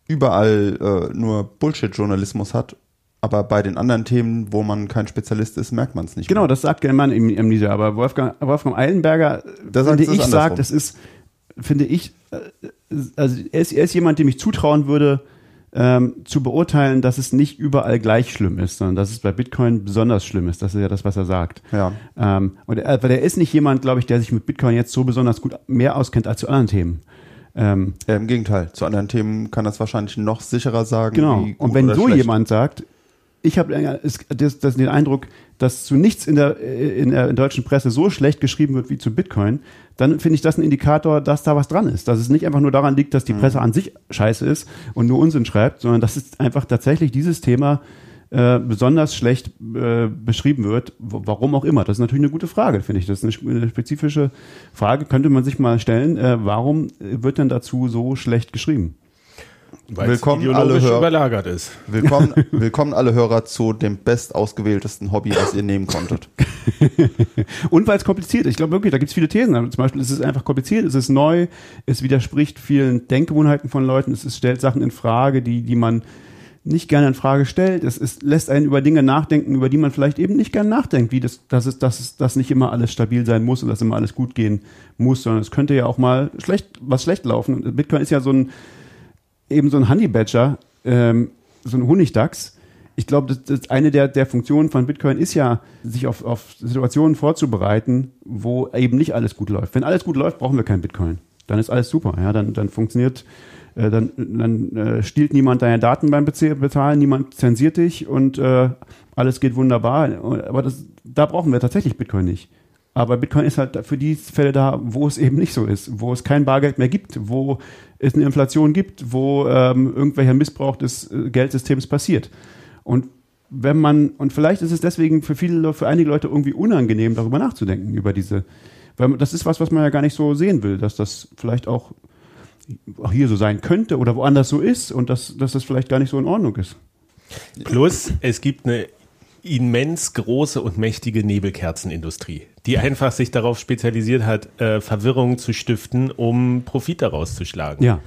überall äh, nur Bullshit-Journalismus hat, aber bei den anderen Themen, wo man kein Spezialist ist, merkt man es nicht. Genau, mehr. das sagt Gelmann im Amnesia, aber Wolfgang, Wolfgang Eilenberger, Da sagt finde ich, andersrum. sagt, das ist, finde ich, äh, also er ist, er ist jemand, dem ich zutrauen würde, ähm, zu beurteilen, dass es nicht überall gleich schlimm ist, sondern dass es bei Bitcoin besonders schlimm ist. Das ist ja das, was er sagt. Ja. Ähm, und er, weil er ist nicht jemand, glaube ich, der sich mit Bitcoin jetzt so besonders gut mehr auskennt als zu anderen Themen. Ähm, Ja, Im Gegenteil. Zu anderen Themen kann das wahrscheinlich noch sicherer sagen. Genau. Und wenn so schlecht. jemand sagt, ich habe das, das den Eindruck, dass zu nichts in der, in der deutschen Presse so schlecht geschrieben wird wie zu Bitcoin, dann finde ich das ein Indikator, dass da was dran ist. Dass es nicht einfach nur daran liegt, dass die Presse an sich scheiße ist und nur Unsinn schreibt, sondern dass es einfach tatsächlich dieses Thema äh, besonders schlecht äh, beschrieben wird. Warum auch immer. Das ist natürlich eine gute Frage, finde ich. Das ist eine, sp- eine spezifische Frage, könnte man sich mal stellen. Äh, warum wird denn dazu so schlecht geschrieben? Weil Willkommen es alle Hörer. überlagert ist. Willkommen, willkommen alle Hörer zu dem bestausgewähltesten Hobby, was ihr nehmen konntet. Und weil es kompliziert ist. Ich glaube wirklich, da gibt es viele Thesen. Zum Beispiel ist es einfach kompliziert, es ist neu, es widerspricht vielen Denkgewohnheiten von Leuten, es ist, stellt Sachen in Frage, die, die man nicht gerne in Frage stellt. Es ist, lässt einen über Dinge nachdenken, über die man vielleicht eben nicht gerne nachdenkt, wie das, dass es, dass es, dass nicht immer alles stabil sein muss und dass immer alles gut gehen muss, sondern es könnte ja auch mal schlecht, was schlecht laufen. Bitcoin ist ja so ein, eben so ein Honey Badger, ähm, so ein Honigdachs. Ich glaube, das, das eine der, der Funktionen von Bitcoin ist ja, sich auf, auf Situationen vorzubereiten, wo eben nicht alles gut läuft. Wenn alles gut läuft, brauchen wir kein Bitcoin. Dann ist alles super. Ja, dann, dann funktioniert, äh, dann, dann äh, stiehlt niemand deine Daten beim Bezahlen, niemand zensiert dich und äh, alles geht wunderbar. Aber das, da brauchen wir tatsächlich Bitcoin nicht. Aber Bitcoin ist halt für die Fälle da, wo es eben nicht so ist, wo es kein Bargeld mehr gibt, wo es eine Inflation gibt, wo ähm, irgendwelcher Missbrauch des äh, Geldsystems passiert. Und wenn man, und vielleicht ist es deswegen für viele, Le- für einige Leute irgendwie unangenehm, darüber nachzudenken, über diese, weil das ist was, was man ja gar nicht so sehen will, dass das vielleicht auch auch hier so sein könnte oder woanders so ist und dass, dass das vielleicht gar nicht so in Ordnung ist. Plus, es gibt eine immens große und mächtige Nebelkerzenindustrie, die einfach sich darauf spezialisiert hat, äh, Verwirrung zu stiften, um Profit daraus zu schlagen. Ja.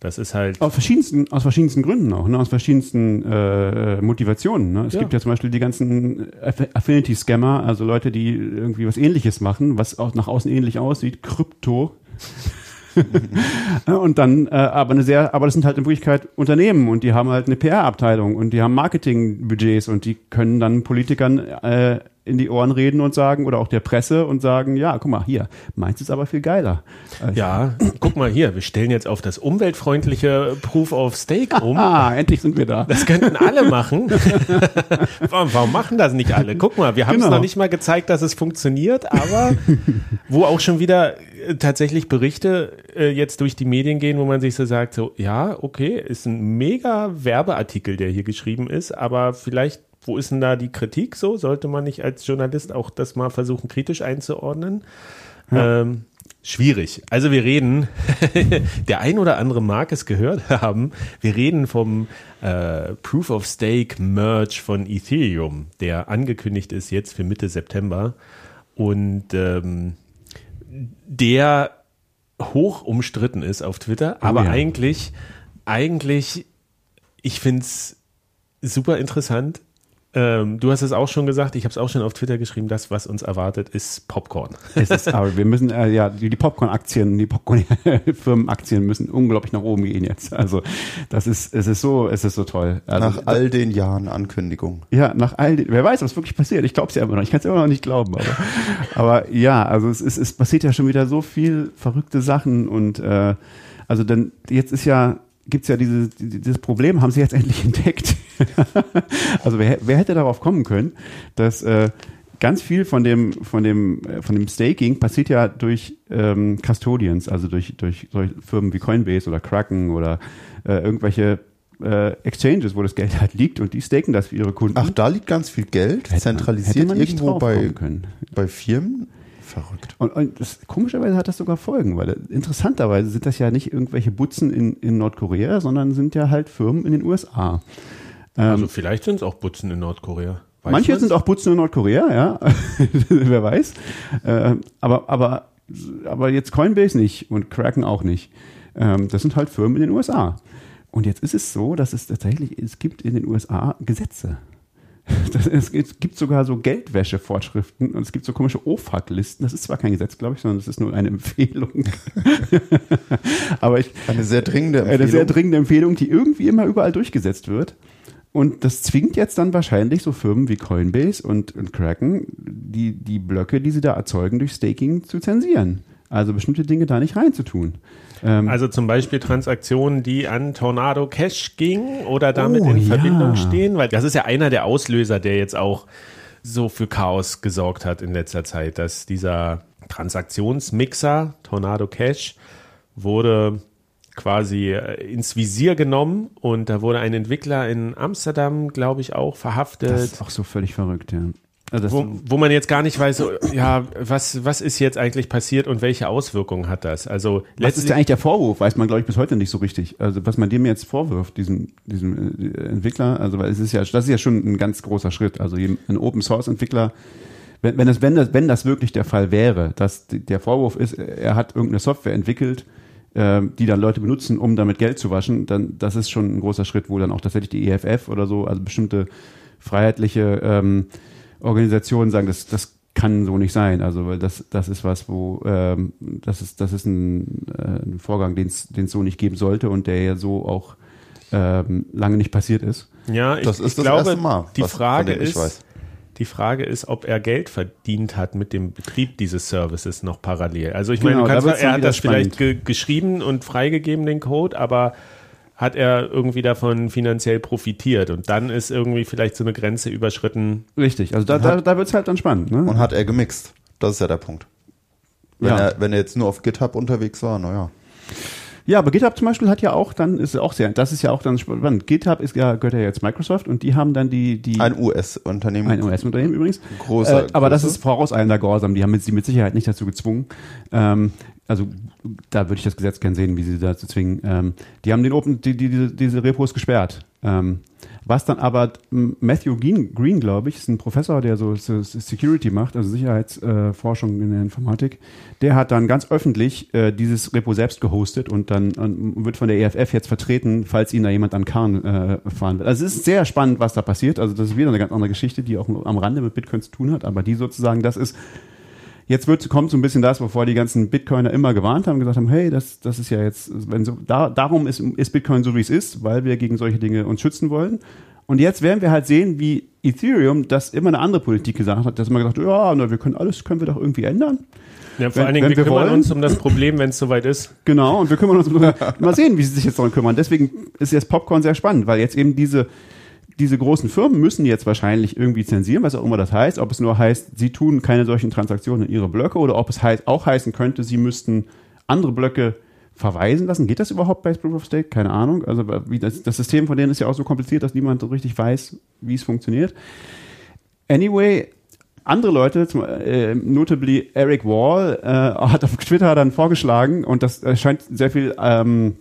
Das ist halt. Aus verschiedensten, aus verschiedensten Gründen auch, ne? aus verschiedensten äh, Motivationen. Ne? Es Ja. gibt ja zum Beispiel die ganzen Aff- Affinity-Scammer, also Leute, die irgendwie was ähnliches machen, was auch nach außen ähnlich aussieht, Krypto. Und dann, äh, aber eine sehr, aber das sind halt in Wirklichkeit Unternehmen und die haben halt eine PR-Abteilung und die haben Marketingbudgets und die können dann Politikern äh, in die Ohren reden und sagen, oder auch der Presse und sagen, ja, guck mal, hier, meins ist aber viel geiler. Also, Ja, guck mal hier, wir stellen jetzt auf das umweltfreundliche Proof of Stake um. Ah, endlich sind wir da. Das könnten alle machen. warum, warum machen das nicht alle? Guck mal, wir haben es Genau. noch nicht mal gezeigt, dass es funktioniert, aber wo auch schon wieder äh, tatsächlich Berichte äh, jetzt durch die Medien gehen, wo man sich so sagt, so, ja, okay, ist ein mega Werbeartikel, der hier geschrieben ist, aber vielleicht, wo ist denn da die Kritik so? Sollte man nicht als Journalist auch das mal versuchen, kritisch einzuordnen? Ähm, schwierig. Also wir reden, der ein oder andere mag es gehört haben, wir reden vom äh, Proof of Stake Merge von Ethereum, der angekündigt ist jetzt für Mitte September und ähm, der hoch umstritten ist auf Twitter, aber ja. eigentlich, eigentlich, ich finde es super interessant. Ähm, du hast es auch schon gesagt, ich habe es auch schon auf Twitter geschrieben, das, was uns erwartet, ist Popcorn. Es ist, aber wir müssen, äh, ja, die, Popcorn-Aktien, die Popcorn-Firmenaktien müssen unglaublich nach oben gehen jetzt. Also, das ist, es ist so, es ist so toll. Also, Nach all den Jahren Ankündigung. ja, nach all den, wer weiß, was wirklich passiert. Ich glaube es ja immer noch. Ich kann es immer noch nicht glauben. Aber, aber ja, also es, ist, es passiert ja schon wieder so viel verrückte Sachen und, äh, also dann, jetzt ist ja, gibt's ja dieses, dieses Problem, haben sie jetzt endlich entdeckt. also wer, wer hätte darauf kommen können, dass äh, ganz viel von dem, von dem, äh, von dem Staking passiert ja durch ähm, Custodians, also durch, durch solche Firmen wie Coinbase oder Kraken oder äh, irgendwelche äh, Exchanges, wo das Geld halt liegt und die staken das für ihre Kunden. Ach, da liegt ganz viel Geld, Hätte man- zentralisiert man nicht irgendwo bei, bei Firmen. Verrückt. Und, und das, komischerweise hat das sogar Folgen, weil interessanterweise sind das ja nicht irgendwelche Butzen in, in Nordkorea, sondern sind ja halt Firmen in den USA. Also vielleicht sind es auch Butzen in Nordkorea. Weiß Manche sind auch Butzen in Nordkorea, ja, wer weiß. Äh, aber, aber, aber jetzt Coinbase nicht und Kraken auch nicht. Ähm, das sind halt Firmen in den USA. Und jetzt ist es so, dass es tatsächlich, es gibt in den USA Gesetze. Das, es, gibt- es gibt sogar so Geldwäsche-Vorschriften und es gibt so komische OFAC-Listen. Das ist zwar kein Gesetz, glaube ich, sondern es ist nur eine Empfehlung. Aber ich, Eine sehr dringende Empfehlung. eine sehr dringende Empfehlung, die irgendwie immer überall durchgesetzt wird. Und das zwingt jetzt dann wahrscheinlich so Firmen wie Coinbase und, und Kraken, die, die Blöcke, die sie da erzeugen, durch Staking zu zensieren. Also bestimmte Dinge da nicht reinzutun. Ähm, Also zum Beispiel Transaktionen, die an Tornado Cash gingen oder damit Oh, in ja. Verbindung stehen, weil das ist ja einer der Auslöser, der jetzt auch so für Chaos gesorgt hat in letzter Zeit, dass dieser Transaktionsmixer Tornado Cash wurde quasi äh, ins Visier genommen und da wurde ein Entwickler in Amsterdam, glaube ich, auch verhaftet. das ist auch so völlig verrückt, ja. Also Wo, wo man jetzt gar nicht weiß, ja, was, was ist jetzt eigentlich passiert und welche Auswirkungen hat das? Also was ist ja eigentlich der Vorwurf? Weiß man, glaube ich, bis heute nicht so richtig. Also was man dem jetzt vorwirft, diesem, diesem äh, Entwickler, also weil es ist ja, das ist ja schon ein ganz großer Schritt. Also ein Open Source Entwickler, wenn, wenn, das, wenn, das, wenn das wirklich der Fall wäre, dass der Vorwurf ist, er hat irgendeine Software entwickelt, die dann Leute benutzen, um damit Geld zu waschen, dann das ist schon ein großer Schritt, wo dann auch tatsächlich die EFF oder so, also bestimmte freiheitliche ähm, Organisationen sagen, das, das kann so nicht sein. Also weil das, das ist was, wo ähm, das ist, das ist ein, äh, ein Vorgang, den es so nicht geben sollte und der ja so auch ähm, lange nicht passiert ist. Ja, ich, Das ist ich das glaube, erste Mal, die Frage ist, weiß. Die Frage ist, ob er Geld verdient hat mit dem Betrieb dieses Services noch parallel. Also ich Genau, meine, kannst, er hat das vielleicht spannend. ge geschrieben und freigegeben, den Code, aber hat er irgendwie davon finanziell profitiert und dann ist irgendwie vielleicht so eine Grenze überschritten. Richtig, also da, da, da wird es halt dann spannend. Ne? Und hat er gemixt. Das ist ja der Punkt. Wenn, Ja. er, wenn er jetzt nur auf GitHub unterwegs war, naja. Ja, aber GitHub zum Beispiel hat ja auch dann, ist auch sehr, das ist ja auch dann spannend. GitHub ist ja, gehört ja jetzt Microsoft und die haben dann die, die Ein US-Unternehmen. ein US-Unternehmen übrigens. Großer- äh, aber das große. ist vorauseilender Gehorsam. Die haben sie mit Sicherheit nicht dazu gezwungen. Ähm, also da würde ich das Gesetz gern sehen, wie sie dazu zwingen. Ähm, die haben den Open, die, die, diese, diese Repos gesperrt. Ähm, was dann aber Matthew Green, glaube ich, ist ein Professor, der so Security macht, also Sicherheitsforschung in der Informatik, der hat dann ganz öffentlich äh, dieses Repo selbst gehostet und dann wird von der EFF jetzt vertreten, falls ihn da jemand an Kahn äh, fahren will. Also es ist sehr spannend, was da passiert. Also das ist wieder eine ganz andere Geschichte, die auch am Rande mit Bitcoin zu tun hat, aber die sozusagen, das ist Jetzt wird, kommt so ein bisschen das, wovor die ganzen Bitcoiner immer gewarnt haben, gesagt haben, hey, das, das ist ja jetzt, wenn so, da, darum ist, ist Bitcoin so, wie es ist, weil wir gegen solche Dinge uns schützen wollen. Und jetzt werden wir halt sehen, wie Ethereum das immer eine andere Politik gesagt hat, dass man gesagt hat, ja, na, wir können alles, können wir doch irgendwie ändern. Ja, vor Wenn- allen Dingen, wir, wir kümmern wollen. uns um das Problem, wenn es soweit ist. Genau, und wir kümmern uns um, mal sehen, wie sie sich jetzt darum kümmern. Deswegen ist jetzt Popcorn sehr spannend, weil jetzt eben diese, diese großen Firmen müssen jetzt wahrscheinlich irgendwie zensieren, was auch immer das heißt. Ob es nur heißt, sie tun keine solchen Transaktionen in ihre Blöcke oder ob es heißt, auch heißen könnte, sie müssten andere Blöcke verweisen lassen. Geht das überhaupt bei Proof of Stake? Keine Ahnung. Also das, das System von denen ist ja auch so kompliziert, dass niemand so richtig weiß, wie es funktioniert. Anyway, andere Leute, zum, äh, notably Eric Wall, äh, hat auf Twitter dann vorgeschlagen, und das äh, scheint sehr viel, ähm,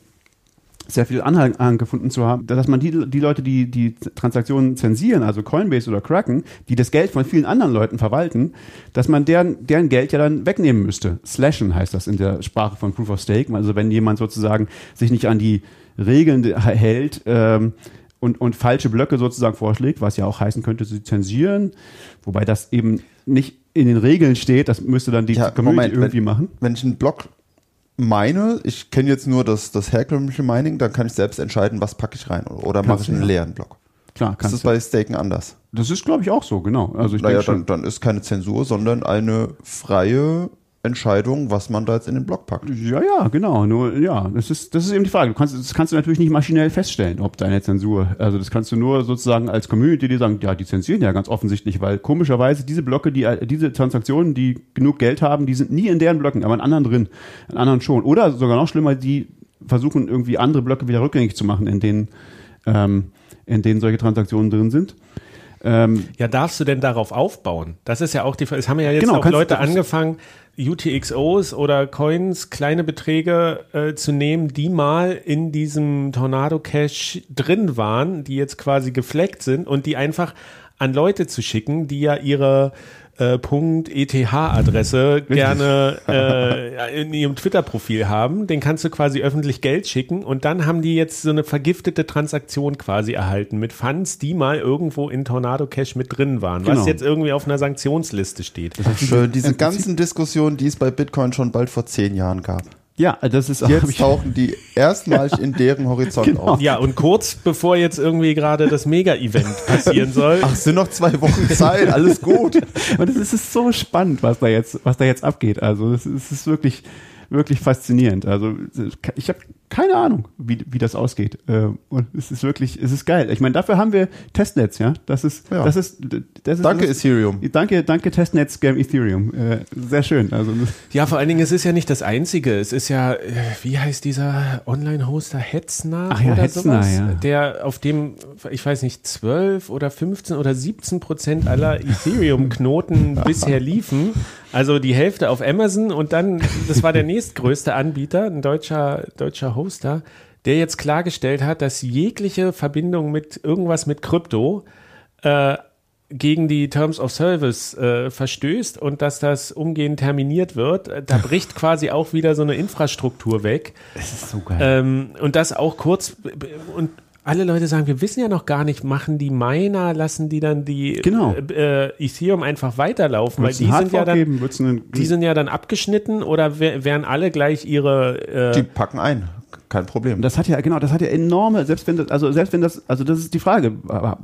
sehr viel Anhang gefunden zu haben, dass man die, die Leute, die die Transaktionen zensieren, also Coinbase oder Kraken, die das Geld von vielen anderen Leuten verwalten, dass man deren, deren Geld ja dann wegnehmen müsste. Slashen heißt das in der Sprache von Proof of Stake. Also wenn jemand sozusagen sich nicht an die Regeln hält, ähm, und, und falsche Blöcke sozusagen vorschlägt, was ja auch heißen könnte, sie zensieren, wobei das eben nicht in den Regeln steht, das müsste dann die Ja, Community Moment, irgendwie wenn, machen. Wenn ich einen Block meine, ich kenne jetzt nur das, das herkömmliche Mining, dann kann ich selbst entscheiden, was packe ich rein. Oder mache ich einen ja. leeren Block. Klar, Das kannst ist du. bei Staken anders. Das ist, glaube ich, auch so, genau. Also ich naja, schon. dann, dann ist keine Zensur, sondern eine freie Entscheidung, was man da jetzt in den Block packt. Ja, ja, genau. Nur, ja, das ist, das ist eben die Frage. Du kannst, das kannst du natürlich nicht maschinell feststellen, ob deine Zensur, also das kannst du nur sozusagen als Community, die sagen, ja, die zensieren ja ganz offensichtlich, weil komischerweise diese Blöcke, die, diese Transaktionen, die genug Geld haben, die sind nie in deren Blöcken, aber in anderen drin, in anderen schon. Oder sogar noch schlimmer, die versuchen irgendwie andere Blöcke wieder rückgängig zu machen, in denen, ähm, in denen solche Transaktionen drin sind. Ähm, Ja, darfst du denn darauf aufbauen? Das ist ja auch die Frage. Es haben ja jetzt Genau, auch Leute angefangen, UTXOs oder Coins, kleine Beträge äh, zu nehmen, die mal in diesem Tornado Cash drin waren, die jetzt quasi gefleckt sind und die einfach an Leute zu schicken, die ja ihre äh, .eth-Adresse gerne äh, in ihrem Twitter-Profil haben. Den kannst du quasi öffentlich Geld schicken und dann haben die jetzt so eine vergiftete Transaktion quasi erhalten mit Funds, die mal irgendwo in Tornado Cash mit drin waren, was Genau. jetzt irgendwie auf einer Sanktionsliste steht. Schön, diese ganzen Diskussionen, die es bei Bitcoin schon bald vor zehn Jahren gab. Ja, das ist hab Jetzt ich- tauchen die erstmalig in deren Horizont Genau. auf. Ja, und kurz bevor jetzt irgendwie gerade das Mega-Event passieren soll, Ach, es sind noch zwei Wochen Zeit, alles gut. Und es ist, so spannend, was da jetzt, was da jetzt abgeht. Also es ist, es ist wirklich, wirklich faszinierend. Also ich habe keine Ahnung, wie, wie das ausgeht. Äh, Und es ist wirklich, es ist geil. Ich meine, dafür haben wir Testnetz, ja. Das ist, Ja. das ist, das ist. Danke, das, Ethereum. Danke, danke Testnetz Scam Ethereum. Äh, Sehr schön. Also Ja, vor allen Dingen, es ist ja nicht das Einzige. Es ist ja, äh, wie heißt dieser Online-Hoster Hetzner Ach ja, oder Hetzner, sowas? ja. Der auf dem, ich weiß nicht, 12 oder 15 oder 17 Prozent aller Ethereum-Knoten bisher liefen. Also die Hälfte auf Amazon und dann, das war der nächstgrößte Anbieter, ein deutscher, deutscher Hoster, der jetzt klargestellt hat, dass jegliche Verbindung mit irgendwas mit Krypto äh, gegen die Terms of Service äh, verstößt und dass das umgehend terminiert wird. Äh, Da bricht quasi auch wieder so eine Infrastruktur weg. es ist so geil. Ähm, und das auch kurz und alle Leute sagen, wir wissen ja noch gar nicht, machen die Miner, lassen die dann die Genau. äh, äh, Ethereum einfach weiterlaufen, weil Wird's die sind ja dann die sind ja dann abgeschnitten oder wer- werden alle gleich ihre Die äh, packen ein, kein Problem. Das hat ja genau, das hat ja enorme, selbst wenn das, also selbst wenn das, also das ist die Frage,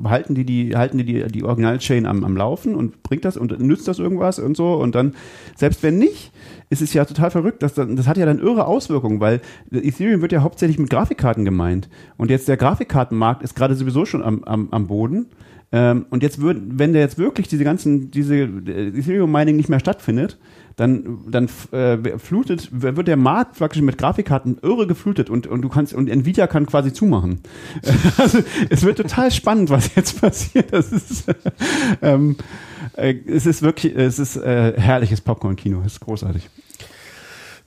halten die die, halten die die, Original-Chain am, am Laufen und bringt das und nützt das irgendwas und so und dann, selbst wenn nicht, ist es ja total verrückt, dass dann, das hat ja dann irre Auswirkungen, weil Ethereum wird ja hauptsächlich mit Grafikkarten gemeint und jetzt der Grafikkartenmarkt ist gerade sowieso schon am, am, am Boden. Ähm, und jetzt würd, wenn der jetzt wirklich diese ganzen, diese äh, Ethereum-Mining nicht mehr stattfindet, dann, dann äh, flutet, wird der Markt praktisch mit Grafikkarten irre geflutet und, und du kannst, und Nvidia kann quasi zumachen. Also, es wird total spannend, was jetzt passiert. Das ist, ähm, äh, es ist wirklich, es ist äh, herrliches Popcorn-Kino, es ist großartig.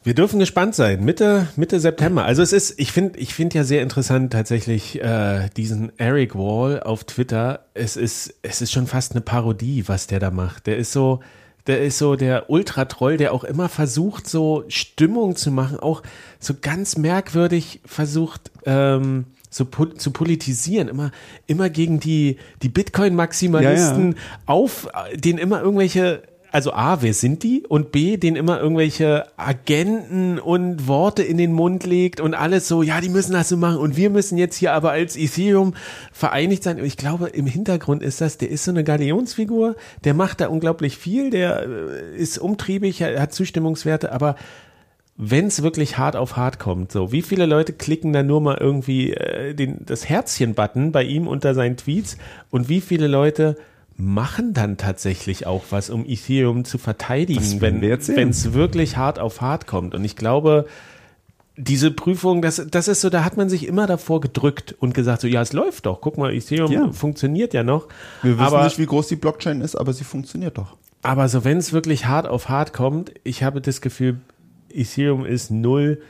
Wir dürfen gespannt sein. Mitte, Mitte September. Also es ist, ich finde, ich finde ja sehr interessant tatsächlich äh, diesen Eric Wall auf Twitter. Es ist, es ist schon fast eine Parodie, was der da macht. Der ist so, der ist so der Ultratroll, der auch immer versucht, so Stimmung zu machen, auch so ganz merkwürdig versucht, ähm, so po zu politisieren, immer, immer gegen die, die Bitcoin-Maximalisten Ja, auf, den immer irgendwelche, also A, wer sind die? Und B, den immer irgendwelche Agenten und Worte in den Mund legt und alles so, ja, die müssen das so machen und wir müssen jetzt hier aber als Ethereum vereinigt sein. Und ich glaube, im Hintergrund ist das, der ist so eine Galionsfigur, der macht da unglaublich viel, der äh, ist umtriebig, hat Zustimmungswerte, aber wenn es wirklich hart auf hart kommt, so wie viele Leute klicken da nur mal irgendwie äh, den, das Herzchen-Button bei ihm unter seinen Tweets und wie viele Leute machen dann tatsächlich auch was, um Ethereum zu verteidigen, wenn es wirklich hart auf hart kommt. Und ich glaube, diese Prüfung, das, das ist so, da hat man sich immer davor gedrückt und gesagt, so ja, es läuft doch. Guck mal, Ethereum Ja. funktioniert ja noch. Wir wissen aber, nicht, wie groß die Blockchain ist, aber sie funktioniert doch. aber so, wenn es wirklich hart auf hart kommt, ich habe das Gefühl, Ethereum ist null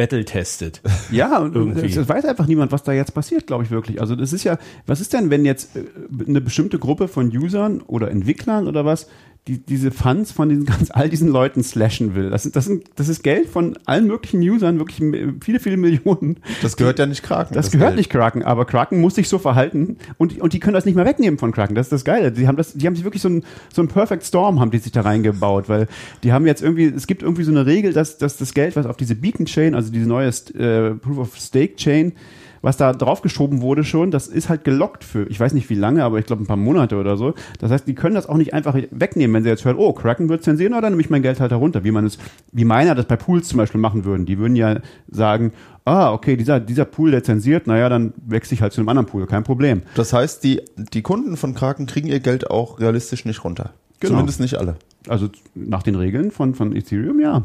battle-tested. Ja, und Irgendwie. es, es weiß einfach niemand, was da jetzt passiert, glaube ich wirklich. Also das ist ja, was ist denn, wenn jetzt äh, eine bestimmte Gruppe von Usern oder Entwicklern oder was, die diese Funds von diesen ganz all diesen Leuten slashen will? Das, sind, das, sind, das ist Geld von allen möglichen Usern, wirklich viele, viele Millionen. Das gehört ja nicht Kraken. Das, gehört Geld. nicht Kraken, aber Kraken muss sich so verhalten und, und die können das nicht mehr wegnehmen von Kraken. Das ist das Geile. Die haben das, die haben sich wirklich so ein, so ein Perfect Storm haben die sich da reingebaut, weil die haben jetzt irgendwie, es gibt irgendwie so eine Regel, dass, dass das Geld, was auf diese Beacon Chain, also diese neue äh, Proof of Stake Chain, was da draufgeschoben wurde schon, das ist halt gelockt für, ich weiß nicht wie lange, aber ich glaube ein paar Monate oder so. Das heißt, die können das auch nicht einfach wegnehmen, wenn sie jetzt hören, oh, Kraken wird zensieren, oder nehme ich mein Geld halt herunter, wie man es, wie Miner das bei Pools zum Beispiel machen würden. Die würden ja sagen, ah, okay, dieser, dieser Pool, der zensiert, naja, dann wechsle ich halt zu einem anderen Pool, kein Problem. Das heißt, die, die Kunden von Kraken kriegen ihr Geld auch realistisch nicht runter. Genau. Zumindest nicht alle. Also nach den Regeln von, von Ethereum, ja.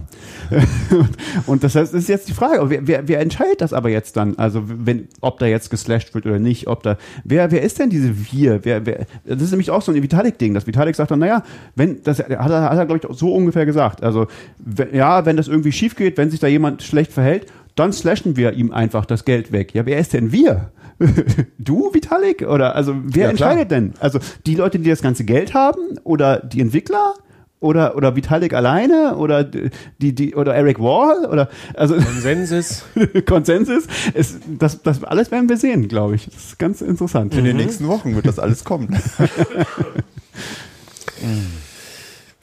Und das heißt, ist jetzt die Frage, wer, wer, wer entscheidet das aber jetzt dann? Also wenn, ob da jetzt geslasht wird oder nicht, ob da, wer, wer ist denn diese Wir? Wer, wer, das ist nämlich auch so ein Vitalik-Ding. Das Vitalik sagt dann, naja, wenn, das hat er, hat er glaube ich, so ungefähr gesagt. Also, wenn, ja, wenn das irgendwie schief geht, wenn sich da jemand schlecht verhält, dann slashen wir ihm einfach das Geld weg. Ja, wer ist denn wir? du, Vitalik? Oder also wer Ja, klar. entscheidet denn? Also die Leute, die das ganze Geld haben oder die Entwickler? Oder, oder Vitalik alleine oder die, die, oder Eric Wall oder also Konsensus. Konsensus. Es, das, das alles werden wir sehen, glaube ich. Das ist ganz interessant. In den nächsten Wochen wird das alles kommen.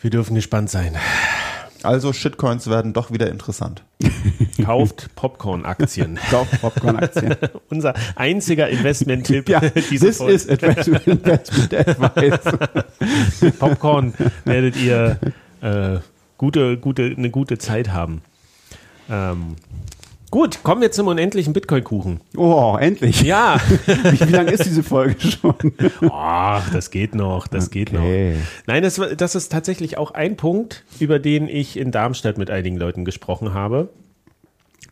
Wir dürfen gespannt sein. Also Shitcoins werden doch wieder interessant. Kauft Popcorn-Aktien. Kauf Popcorn-Aktien. Unser einziger Investment-Tipp ja, this Folge. is Investment, investment Advice. Popcorn werdet ihr äh, gute, gute, eine gute Zeit haben. Ähm, gut, kommen wir zum unendlichen Bitcoin-Kuchen. Oh, endlich. Ja, Wie, wie lange ist diese Folge schon? Ach, das geht noch, das geht noch. Okay. Nein, das, das ist tatsächlich auch ein Punkt, über den ich in Darmstadt mit einigen Leuten gesprochen habe.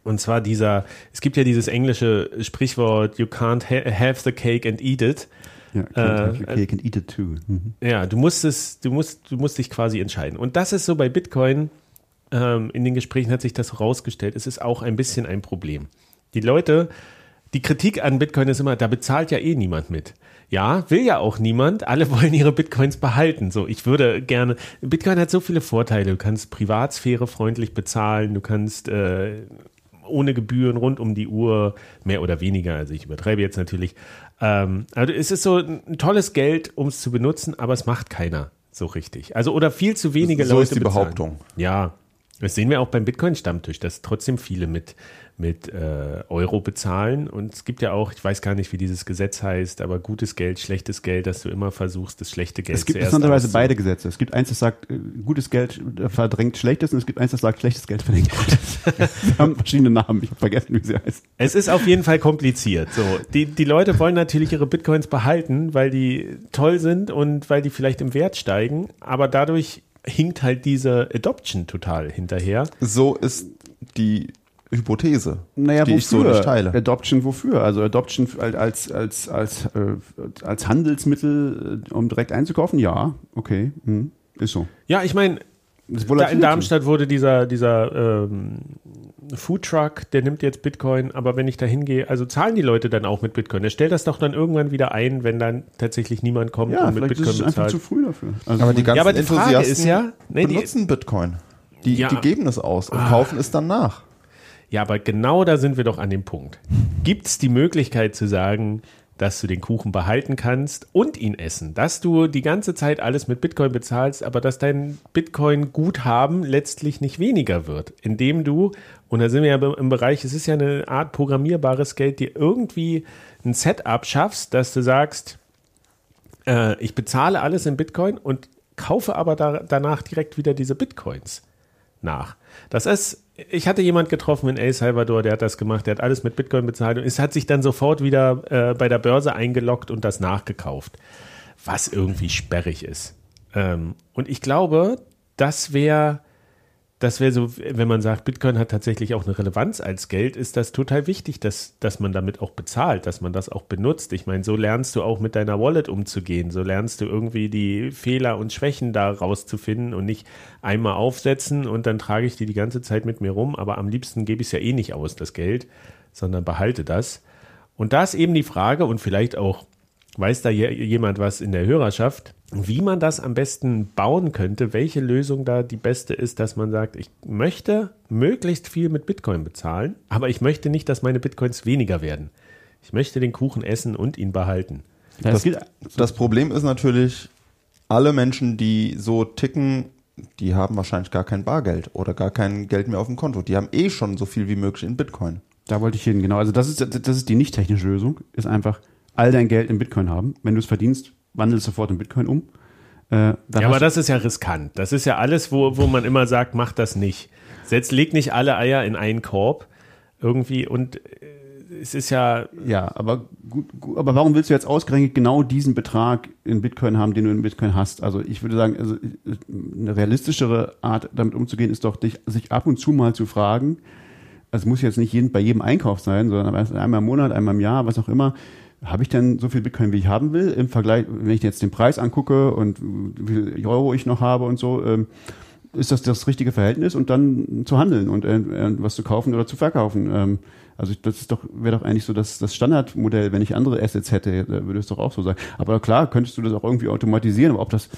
Und zwar dieser, es gibt ja dieses englische Sprichwort, you can't ha have the cake and eat it. Ja, Äh, can't have your cake and eat it too. Mhm. Ja, du musst es, du musst, du musst dich quasi entscheiden. Und das ist so bei Bitcoin, ähm, in den Gesprächen hat sich das herausgestellt, es ist auch ein bisschen ein Problem. Die Leute, die Kritik an Bitcoin ist immer, da bezahlt ja eh niemand mit. Ja, will ja auch niemand. Alle wollen ihre Bitcoins behalten. So, ich würde gerne. Bitcoin hat so viele Vorteile. Du kannst Privatsphäre freundlich bezahlen. Du kannst äh, ohne Gebühren rund um die Uhr mehr oder weniger. Also ich übertreibe jetzt natürlich. Ähm, also es ist so ein tolles Geld, um es zu benutzen, aber es macht keiner so richtig. Also oder viel zu wenige So Leute. ist die bezahlen. Behauptung. Ja, das sehen wir auch beim Bitcoin-Stammtisch, dass trotzdem viele mit, mit äh, Euro bezahlen. Und es gibt ja auch, ich weiß gar nicht, wie dieses Gesetz heißt, aber gutes Geld, schlechtes Geld, dass du immer versuchst, das schlechte Geld Es gibt interessanterweise beide Gesetze. Es gibt eins, das sagt, äh, gutes Geld verdrängt schlechtes und es gibt eins, das sagt, schlechtes Geld verdrängt gutes. Sie haben verschiedene Namen, ich habe vergessen, wie sie heißen. Es ist auf jeden Fall kompliziert. So, die, die Leute wollen natürlich ihre Bitcoins behalten, weil die toll sind und weil die vielleicht im Wert steigen, aber dadurch hinkt halt diese Adoption total hinterher. So ist die Hypothese, Naja, die wofür? ich so nicht teile. Adoption wofür? Also Adoption als, als, als, äh, als Handelsmittel, äh, um direkt einzukaufen? Ja, okay, hm. ist so. Ja, ich meine, da in Darmstadt wurde dieser, dieser ähm, Foodtruck, der nimmt jetzt Bitcoin, aber wenn ich da hingehe, also zahlen die Leute dann auch mit Bitcoin. Der stellt das doch dann irgendwann wieder ein, wenn dann tatsächlich niemand kommt Ja, und mit vielleicht ist Bitcoin es einfach bezahlt. zu früh dafür. Also Aber die ganzen aber die Frage Enthusiasten ist ja, nee, die- benutzen Bitcoin. Die, Ja. die geben es aus und kaufen es dann nach. Ja, aber genau da sind wir doch an dem Punkt. Gibt es die Möglichkeit zu sagen, dass du den Kuchen behalten kannst und ihn essen? Dass du die ganze Zeit alles mit Bitcoin bezahlst, aber dass dein Bitcoin-Guthaben letztlich nicht weniger wird, indem du, und da sind wir ja im Bereich, es ist ja eine Art programmierbares Geld, dir irgendwie ein Setup schaffst, dass du sagst, äh, ich bezahle alles in Bitcoin und kaufe aber da, danach direkt wieder diese Bitcoins nach. Das ist, ich hatte jemand getroffen in El Salvador, der hat das gemacht, der hat alles mit Bitcoin bezahlt und es hat sich dann sofort wieder äh, bei der Börse eingeloggt und das nachgekauft, was irgendwie sperrig ist. Ähm, und ich glaube, das wäre, das wäre so, wenn man sagt, Bitcoin hat tatsächlich auch eine Relevanz als Geld, ist das total wichtig, dass, dass man damit auch bezahlt, dass man das auch benutzt. Ich meine, so lernst du auch mit deiner Wallet umzugehen, so lernst du irgendwie die Fehler und Schwächen da rauszufinden und nicht einmal aufsetzen und dann trage ich die die ganze Zeit mit mir rum, aber am liebsten gebe ich es ja eh nicht aus, das Geld, sondern behalte das. Und da ist eben die Frage und vielleicht auch Weiß da je- jemand was in der Hörerschaft, wie man das am besten bauen könnte, welche Lösung da die beste ist, dass man sagt, ich möchte möglichst viel mit Bitcoin bezahlen, aber ich möchte nicht, dass meine Bitcoins weniger werden. Ich möchte den Kuchen essen und ihn behalten. Das, das das Problem ist natürlich, alle Menschen, die so ticken, die haben wahrscheinlich gar kein Bargeld oder gar kein Geld mehr auf dem Konto. Die haben eh schon so viel wie möglich in Bitcoin. da wollte ich hin, genau. Also das ist, das ist die nicht technische Lösung, ist einfach all dein Geld in Bitcoin haben. Wenn du es verdienst, wandel es sofort in Bitcoin um. Äh, Ja, aber das ist ja riskant. Das ist ja alles, wo, wo man immer sagt, mach das nicht. Setz, leg nicht alle Eier in einen Korb irgendwie und äh, es ist ja, ja, aber gut, gut, aber warum willst du jetzt ausgerechnet genau diesen Betrag in Bitcoin haben, den du in Bitcoin hast? Also ich würde sagen, also eine realistischere Art, damit umzugehen, ist doch, dich, sich ab und zu mal zu fragen, also es muss jetzt nicht jeden, bei jedem Einkauf sein, sondern einmal im Monat, einmal im Jahr, was auch immer. Habe ich denn so viel Bitcoin, wie ich haben will? Im Vergleich, wenn ich jetzt den Preis angucke und wie viel Euro ich noch habe und so, ähm, ist das das richtige Verhältnis und dann zu handeln und äh, äh, was zu kaufen oder zu verkaufen. Ähm, also das ist doch wäre doch eigentlich so das, das Standardmodell, wenn ich andere Assets hätte, da würde es doch auch so sein. Aber klar, könntest du das auch irgendwie automatisieren, aber ob das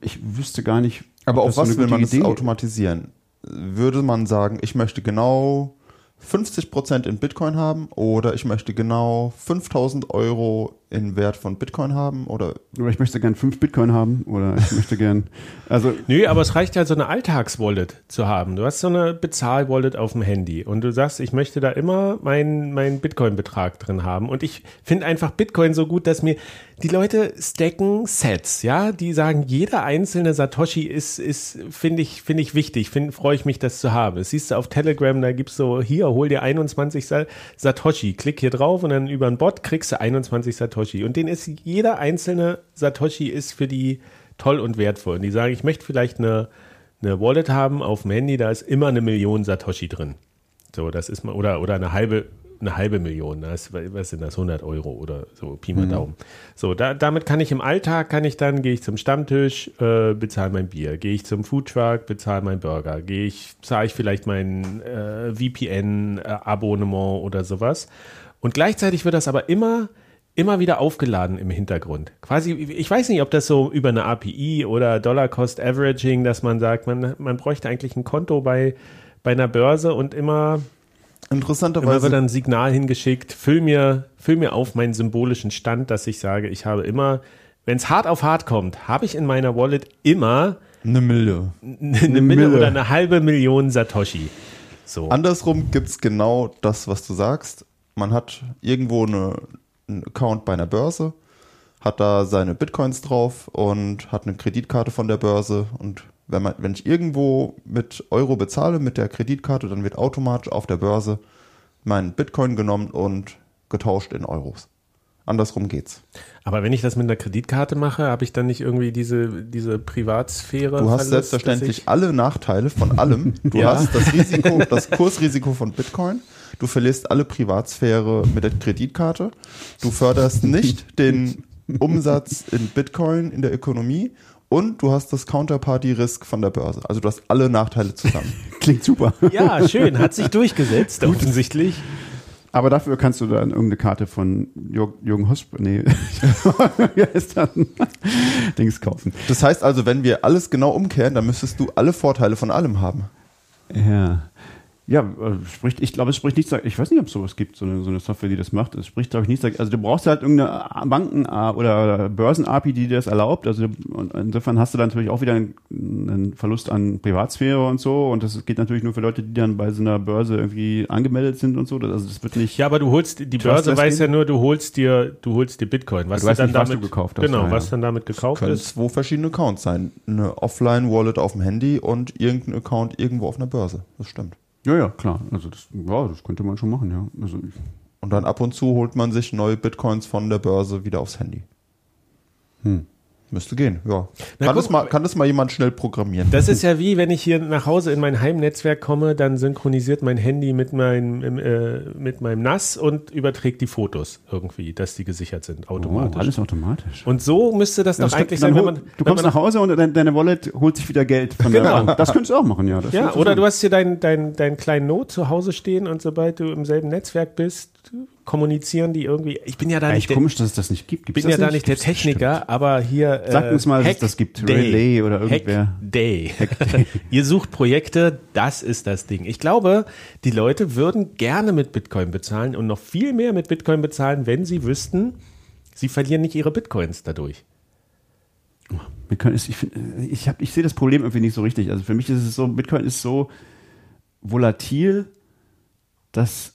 ich wüsste gar nicht. Aber auf das so was eine will man das Idee- automatisieren? Würde man sagen, ich möchte genau 50% in Bitcoin haben oder ich möchte genau 5000 Euro in Wert von Bitcoin haben oder Oder ich möchte gern fünf Bitcoin haben oder ich möchte gern. Also Nö, aber es reicht ja, so eine Alltagswallet zu haben. Du hast so eine Bezahlwallet auf dem Handy und du sagst, ich möchte da immer meinen meinen Bitcoin-Betrag drin haben. Und ich finde einfach Bitcoin so gut, dass mir die Leute stacken Sets, ja, die sagen, jeder einzelne Satoshi ist, ist finde ich, finde ich wichtig, finde, freue ich mich, das zu haben. Das siehst du auf Telegram, da gibt's so, hier, hol dir 21 Sa Satoshi, klick hier drauf und dann über einen Bot kriegst du 21 Satoshi. Und den ist jeder einzelne Satoshi ist für die toll und wertvoll. Und die sagen, ich möchte vielleicht eine, eine Wallet haben auf dem Handy, da ist immer eine Million Satoshi drin. So, das ist mal, oder, oder eine halbe, eine halbe Million, das, was sind das, 100 Euro oder so, Pi mal Daumen. So, da, damit kann ich im Alltag, kann ich dann, gehe ich zum Stammtisch, äh, bezahle mein Bier, gehe ich zum Foodtruck, bezahle mein Burger, gehe ich, zahle ich vielleicht mein äh, VPN-Abonnement oder sowas. Und gleichzeitig wird das aber immer immer wieder aufgeladen im Hintergrund. Quasi, ich weiß nicht, ob das so über eine API oder Dollar Cost Averaging, dass man sagt, man, man bräuchte eigentlich ein Konto bei, bei einer Börse und immer, immer interessanterweise wird dann ein Signal hingeschickt, füll mir, füll mir auf meinen symbolischen Stand, dass ich sage, ich habe immer, wenn es hart auf hart kommt, habe ich in meiner Wallet immer eine Mille. eine Mille oder eine halbe Million Satoshi. So. Andersrum gibt's genau das, was du sagst. Man hat irgendwo eine, einen Account bei einer Börse, hat da seine Bitcoins drauf und hat eine Kreditkarte von der Börse. Und wenn, man, wenn ich irgendwo mit Euro bezahle mit der Kreditkarte, dann wird automatisch auf der Börse mein Bitcoin genommen und getauscht in Euros. Andersrum geht's. Aber wenn ich das mit einer Kreditkarte mache, habe ich dann nicht irgendwie diese, diese Privatsphäre? Du hast Verlust, selbstverständlich alle Nachteile von allem. Du Ja. hast das Risiko, das Kursrisiko von Bitcoin. Du verlierst alle Privatsphäre mit der Kreditkarte. Du förderst nicht den Umsatz in Bitcoin in der Ökonomie und du hast das Counterparty-Risk von der Börse. Also du hast alle Nachteile zusammen. Klingt super. Ja, schön, hat sich durchgesetzt, offensichtlich. Aber dafür kannst du dann irgendeine Karte von Jürg, Jürgen Hosp, nee, wie heißt das? Dings kaufen. Das heißt also, wenn wir alles genau umkehren, dann müsstest du alle Vorteile von allem haben. Ja. Ja, äh, spricht, ich glaube, es spricht nichts, ich weiß nicht, ob es sowas gibt, so eine, so eine Software, die das macht. Es spricht, glaube ich, nichts, also du brauchst halt irgendeine Banken- oder Börsen-API, die dir das erlaubt. Also und insofern hast du dann natürlich auch wieder einen, einen Verlust an Privatsphäre und so. Und das geht natürlich nur für Leute, die dann bei so einer Börse irgendwie angemeldet sind und so. Also das wird nicht. Ja, aber du holst, die Börse weiß ja nur, du holst dir, du holst dir Bitcoin. Was Du weißt dann nicht, was damit, du gekauft hast, Genau, ja, was dann damit gekauft Können ist. zwei verschiedene Accounts sein. Eine Offline-Wallet auf dem Handy und irgendein Account irgendwo auf einer Börse. Das stimmt. Ja, ja, klar. Also das, ja, das könnte man schon machen, ja. Also ich, Und dann ab und zu holt man sich neue Bitcoins von der Börse wieder aufs Handy. Müsste gehen, ja. Na, Kann guck das, mal, kann das mal jemand schnell programmieren? Das ist ja wie, wenn ich hier nach Hause in mein Heimnetzwerk komme, dann synchronisiert mein Handy mit meinem, äh, mit meinem NAS und überträgt die Fotos irgendwie, dass die gesichert sind, automatisch. Oh, alles automatisch. und so müsste das doch Das eigentlich sein, wenn man. du kommst man nach Hause und dein, deine Wallet holt sich wieder Geld von der Genau. Bank. Das könntest du auch machen, ja. Das Ja, oder du hast hier deinen dein, dein kleinen Not zu Hause stehen und sobald du im selben Netzwerk bist, kommunizieren die irgendwie. Ich bin ja da Eigentlich nicht der, komisch, dass es das nicht gibt. ich Gibt's bin ja das da nicht der Gibt's Techniker, aber hier. äh, Sag uns mal, dass das gibt. Relay oder irgendwer. Hack Day. Ihr sucht Projekte, das ist das Ding. Ich glaube, die Leute würden gerne mit Bitcoin bezahlen und noch viel mehr mit Bitcoin bezahlen, wenn sie wüssten, sie verlieren nicht ihre Bitcoins dadurch. Bitcoin ist, ich, find, ich, hab, ich sehe das Problem irgendwie nicht so richtig. Also für mich ist es so, Bitcoin ist so volatil, dass, äh,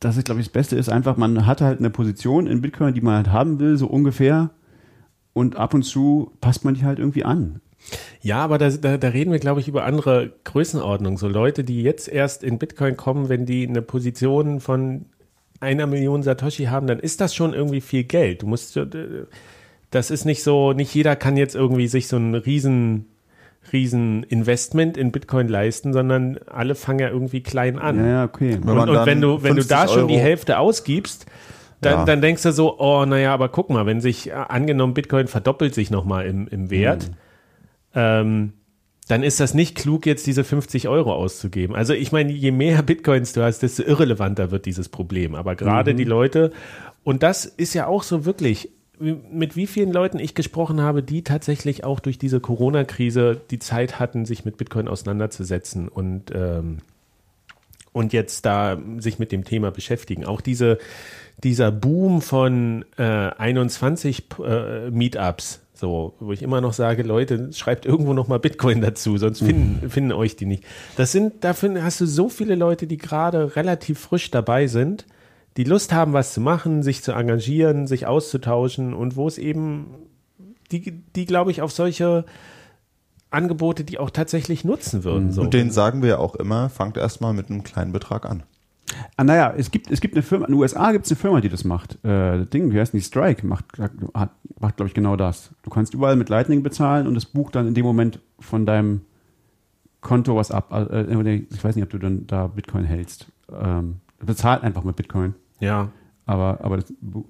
dass ich glaube ich das Beste ist einfach, man hat halt eine Position in Bitcoin, die man halt haben will, so ungefähr. Und ab und zu passt man die halt irgendwie an. Ja, aber da, da, da reden wir, glaube ich, über andere Größenordnungen. So Leute, die jetzt erst in Bitcoin kommen, wenn die eine Position von einer Million Satoshi haben, dann ist das schon irgendwie viel Geld. Du musst, äh, das ist nicht so, nicht jeder kann jetzt irgendwie sich so ein riesen, riesen Investment in Bitcoin leisten, sondern alle fangen ja irgendwie klein an. Ja, okay. Wenn und, und wenn du, wenn du 50 da schon die Euro- Hälfte ausgibst, dann, Ja. dann denkst du so, oh, naja, aber guck mal, wenn sich, äh, angenommen, Bitcoin verdoppelt sich nochmal im, im Wert, ähm, dann ist das nicht klug, jetzt diese 50 Euro auszugeben. Also ich meine, je mehr Bitcoins du hast, desto irrelevanter wird dieses Problem. Aber gerade die Leute, und das ist ja auch so wirklich, mit wie vielen Leuten ich gesprochen habe, die tatsächlich auch durch diese Corona-Krise die Zeit hatten, sich mit Bitcoin auseinanderzusetzen und ähm, und jetzt da sich mit dem Thema beschäftigen. Auch diese, dieser Boom von äh, 21 äh, Meetups, so, wo ich immer noch sage, Leute, schreibt irgendwo noch mal Bitcoin dazu, sonst finden, finden euch die nicht. Das sind, dafür hast du so viele Leute, die gerade relativ frisch dabei sind, die Lust haben, was zu machen, sich zu engagieren, sich auszutauschen und wo es eben, die, die glaube ich, auf solche Angebote, die auch tatsächlich nutzen würden. So. Und denen sagen wir ja auch immer, fangt erstmal mit einem kleinen Betrag an. Ah, naja, es gibt, es gibt eine Firma, in den USA gibt es eine Firma, die das macht. Äh, Ding, wie heißt denn die? Strike macht, hat, macht glaube ich, genau das. Du kannst überall mit Lightning bezahlen und es bucht dann in dem Moment von deinem Konto was ab. Äh, ich weiß nicht, ob du dann da Bitcoin hältst. Ähm, bezahlt einfach mit Bitcoin. Ja. Aber, aber das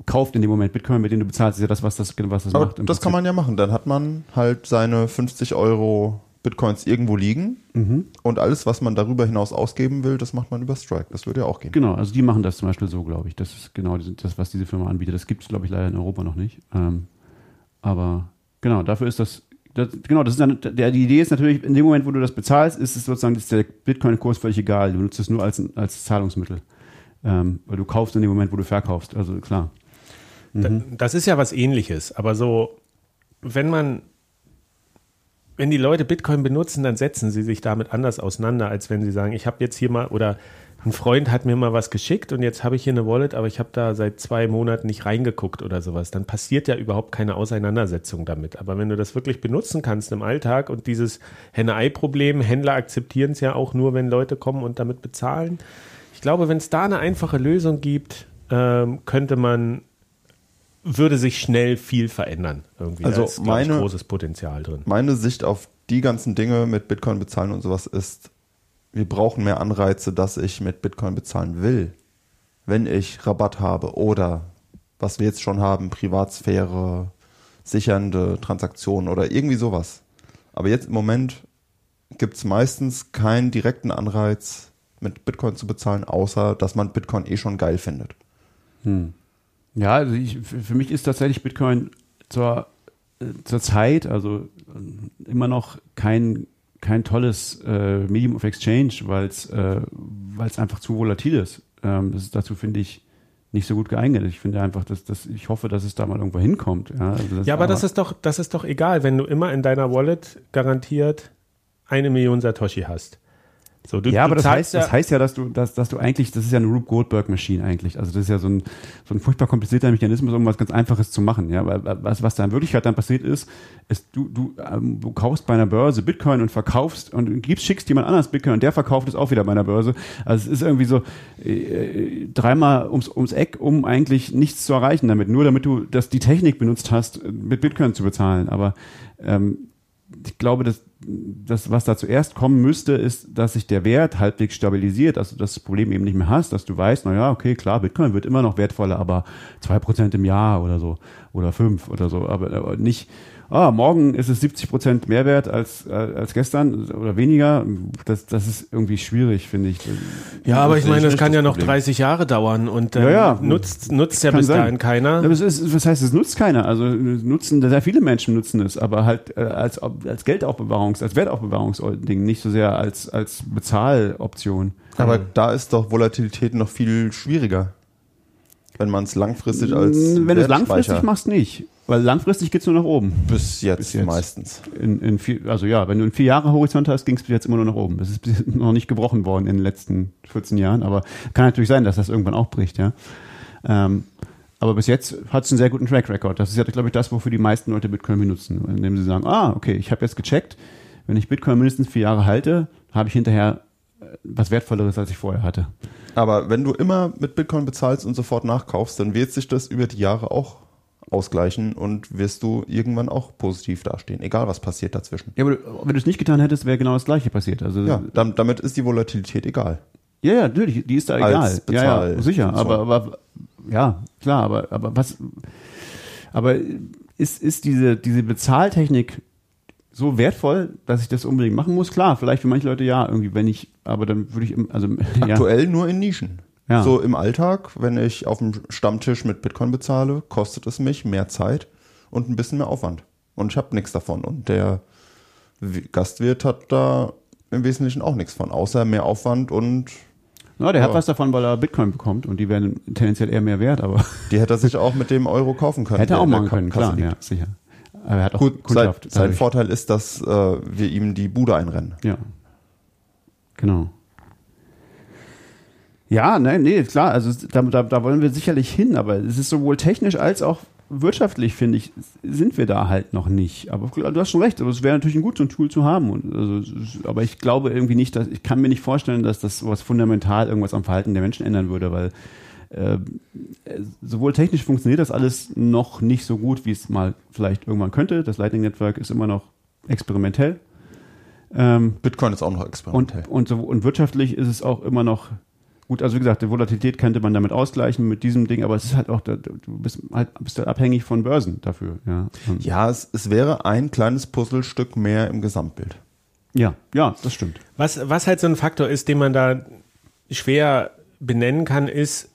kauft in dem Moment Bitcoin, mit dem du bezahlst, ist ja das, was das, was das Aber macht. das kann Prinzip. man ja machen. Dann hat man halt seine 50 Euro Bitcoins irgendwo liegen Mhm. und alles, was man darüber hinaus ausgeben will, das macht man über Strike. Das würde ja auch gehen. Genau, also die machen das zum Beispiel so, glaube ich. Das ist genau das, was diese Firma anbietet. Das gibt es, glaube ich, leider in Europa noch nicht. Ähm, aber genau, dafür ist das, das genau, das ist dann, der, die Idee ist natürlich, in dem Moment, wo du das bezahlst, ist es sozusagen ist der Bitcoin-Kurs völlig egal. Du nutzt es nur als, als Zahlungsmittel. Ähm, weil du kaufst in dem Moment, wo du verkaufst. Also klar. Da- Das ist ja was ähnliches, aber so, wenn man, wenn die Leute Bitcoin benutzen, dann setzen sie sich damit anders auseinander, als wenn sie sagen, ich habe jetzt hier mal, oder ein Freund hat mir mal was geschickt und jetzt habe ich hier eine Wallet, aber ich habe da seit zwei Monaten nicht reingeguckt oder sowas. Dann passiert ja überhaupt keine Auseinandersetzung damit. Aber wenn du das wirklich benutzen kannst im Alltag und dieses Henne-Ei-Problem, Händler akzeptieren es ja auch nur, wenn Leute kommen und damit bezahlen. Ich glaube, wenn es da eine einfache Lösung gibt, ähm, könnte man würde sich schnell viel verändern. Irgendwie. Also da ist, ich, meine- großes Potenzial drin. Meine Sicht auf die ganzen Dinge mit Bitcoin bezahlen und sowas ist, wir brauchen mehr Anreize, dass ich mit Bitcoin bezahlen will. Wenn ich Rabatt habe oder was wir jetzt schon haben, Privatsphäre, sichernde Transaktionen oder irgendwie sowas. Aber jetzt im Moment gibt es meistens keinen direkten Anreiz, mit Bitcoin zu bezahlen, außer dass man Bitcoin eh schon geil findet. Ja, also ich, für mich ist tatsächlich Bitcoin zur, äh, zur Zeit, also äh, immer noch kein, kein tolles äh, Medium of Exchange, weil es äh, weil's einfach zu volatil ist. Ähm, das ist dazu, finde ich, nicht so gut geeignet. Ich finde einfach, dass, dass ich hoffe, dass es da mal irgendwo hinkommt. Ja, also Ja, aber das ist doch, das ist doch egal, wenn du immer in deiner Wallet garantiert eine Million Satoshi hast. So, du, ja, aber das heißt, das heißt ja, dass du, dass, dass du eigentlich, das ist ja eine Rube Goldberg Maschine eigentlich. Also das ist ja so ein, so ein furchtbar komplizierter Mechanismus, um was ganz Einfaches zu machen. Ja, weil was, was da in Wirklichkeit dann passiert ist, ist du, du, ähm, du kaufst bei einer Börse Bitcoin und verkaufst und gibst, schickst jemand anders Bitcoin und der verkauft es auch wieder bei einer Börse. Also es ist irgendwie so äh, dreimal ums, ums Eck, um eigentlich nichts zu erreichen damit. Nur damit du das die Technik benutzt hast, mit Bitcoin zu bezahlen. Aber ähm, ich glaube, dass das, was da zuerst kommen müsste, ist, dass sich der Wert halbwegs stabilisiert, also dass du das Problem eben nicht mehr hast, dass du weißt, na ja, okay, klar, Bitcoin wird immer noch wertvoller, aber zwei Prozent im Jahr oder so oder fünf oder so, aber, aber nicht, ah, morgen ist es 70 Prozent mehr wert als, als gestern oder weniger. Das, das ist irgendwie schwierig, finde ich. Ja, aber ich meine, das kann das ja noch Problem. 30 Jahre dauern und ähm, Ja, ja. nutzt, nutzt ja bis sein. dahin keiner. Es ist, was heißt, es nutzt keiner. Also nutzen, sehr viele Menschen nutzen es, aber halt äh, als, als Geldaufbewahrungs-, als Wertaufbewahrungsding, nicht so sehr als, als Bezahloption. Aber da ist doch Volatilität noch viel schwieriger. Wenn man es langfristig als Wenn du es langfristig machst, nicht. Weil langfristig geht's nur nach oben. Bis jetzt, Bis jetzt. meistens. In, in vier, also ja, wenn du einen vier Jahre Horizont hast, ging es bis jetzt immer nur nach oben. Das ist bis noch nicht gebrochen worden in den letzten 14 Jahren, aber kann natürlich sein, dass das irgendwann auch bricht, ja. Ähm, aber bis jetzt hat es einen sehr guten Track Record. Das ist ja, glaube ich, das, wofür die meisten Leute Bitcoin benutzen, indem sie sagen, ah, okay, ich habe jetzt gecheckt, wenn ich Bitcoin mindestens vier Jahre halte, habe ich hinterher äh, was Wertvolleres, als ich vorher hatte. Aber wenn du immer mit Bitcoin bezahlst und sofort nachkaufst, dann wird sich das über die Jahre auch ausgleichen und wirst du irgendwann auch positiv dastehen, egal was passiert dazwischen. Ja, aber wenn du es nicht getan hättest, wäre genau das Gleiche passiert. Also Ja, dam- damit ist die Volatilität egal. Ja, ja, natürlich, die ist da egal. Ja, ja, sicher, aber, aber ja, klar, aber aber was aber ist ist diese diese Bezahltechnik so wertvoll, dass ich das unbedingt machen muss? Klar, vielleicht für manche Leute ja, irgendwie, wenn ich, aber dann würde ich also ja, Aktuell nur in Nischen. Ja. So im Alltag, wenn ich auf dem Stammtisch mit Bitcoin bezahle, kostet es mich mehr Zeit und ein bisschen mehr Aufwand. Und ich habe nichts davon. Und der Gastwirt hat da im Wesentlichen auch nichts von, außer mehr Aufwand und ja, der hat Ja. was davon, weil er Bitcoin bekommt und die werden tendenziell eher mehr wert, aber die hätte er sich auch mit dem Euro kaufen können. hätte er auch machen können, Kasse klar, liegt. ja, sicher. Aber er hat auch Gut, sein, Kundschaft. sein. Vorteil ist, dass äh, wir ihm die Bude einrennen. Ja. Genau. Ja, nein, nee, klar, also da, da, da wollen wir sicherlich hin, aber es ist sowohl technisch als auch wirtschaftlich, finde ich, sind wir da halt noch nicht. Aber du hast schon recht, aber es wäre natürlich ein gut, so ein Tool zu haben. Und also, aber ich glaube irgendwie nicht, dass, ich kann mir nicht vorstellen, dass das was fundamental irgendwas am Verhalten der Menschen ändern würde, weil äh, sowohl technisch funktioniert das alles noch nicht so gut, wie es mal vielleicht irgendwann könnte. Das Lightning Network ist immer noch experimentell. Ähm, Bitcoin ist auch noch und, experimentell. und, so, und wirtschaftlich ist es auch immer noch gut. Also wie gesagt, die Volatilität könnte man damit ausgleichen mit diesem Ding, aber es ist halt auch, da- du bist halt, bist halt abhängig von Börsen dafür. Ja, ja, es, es wäre ein kleines Puzzlestück mehr im Gesamtbild. ja, ja, das stimmt. Was, was halt so ein Faktor ist, den man da schwer benennen kann, ist,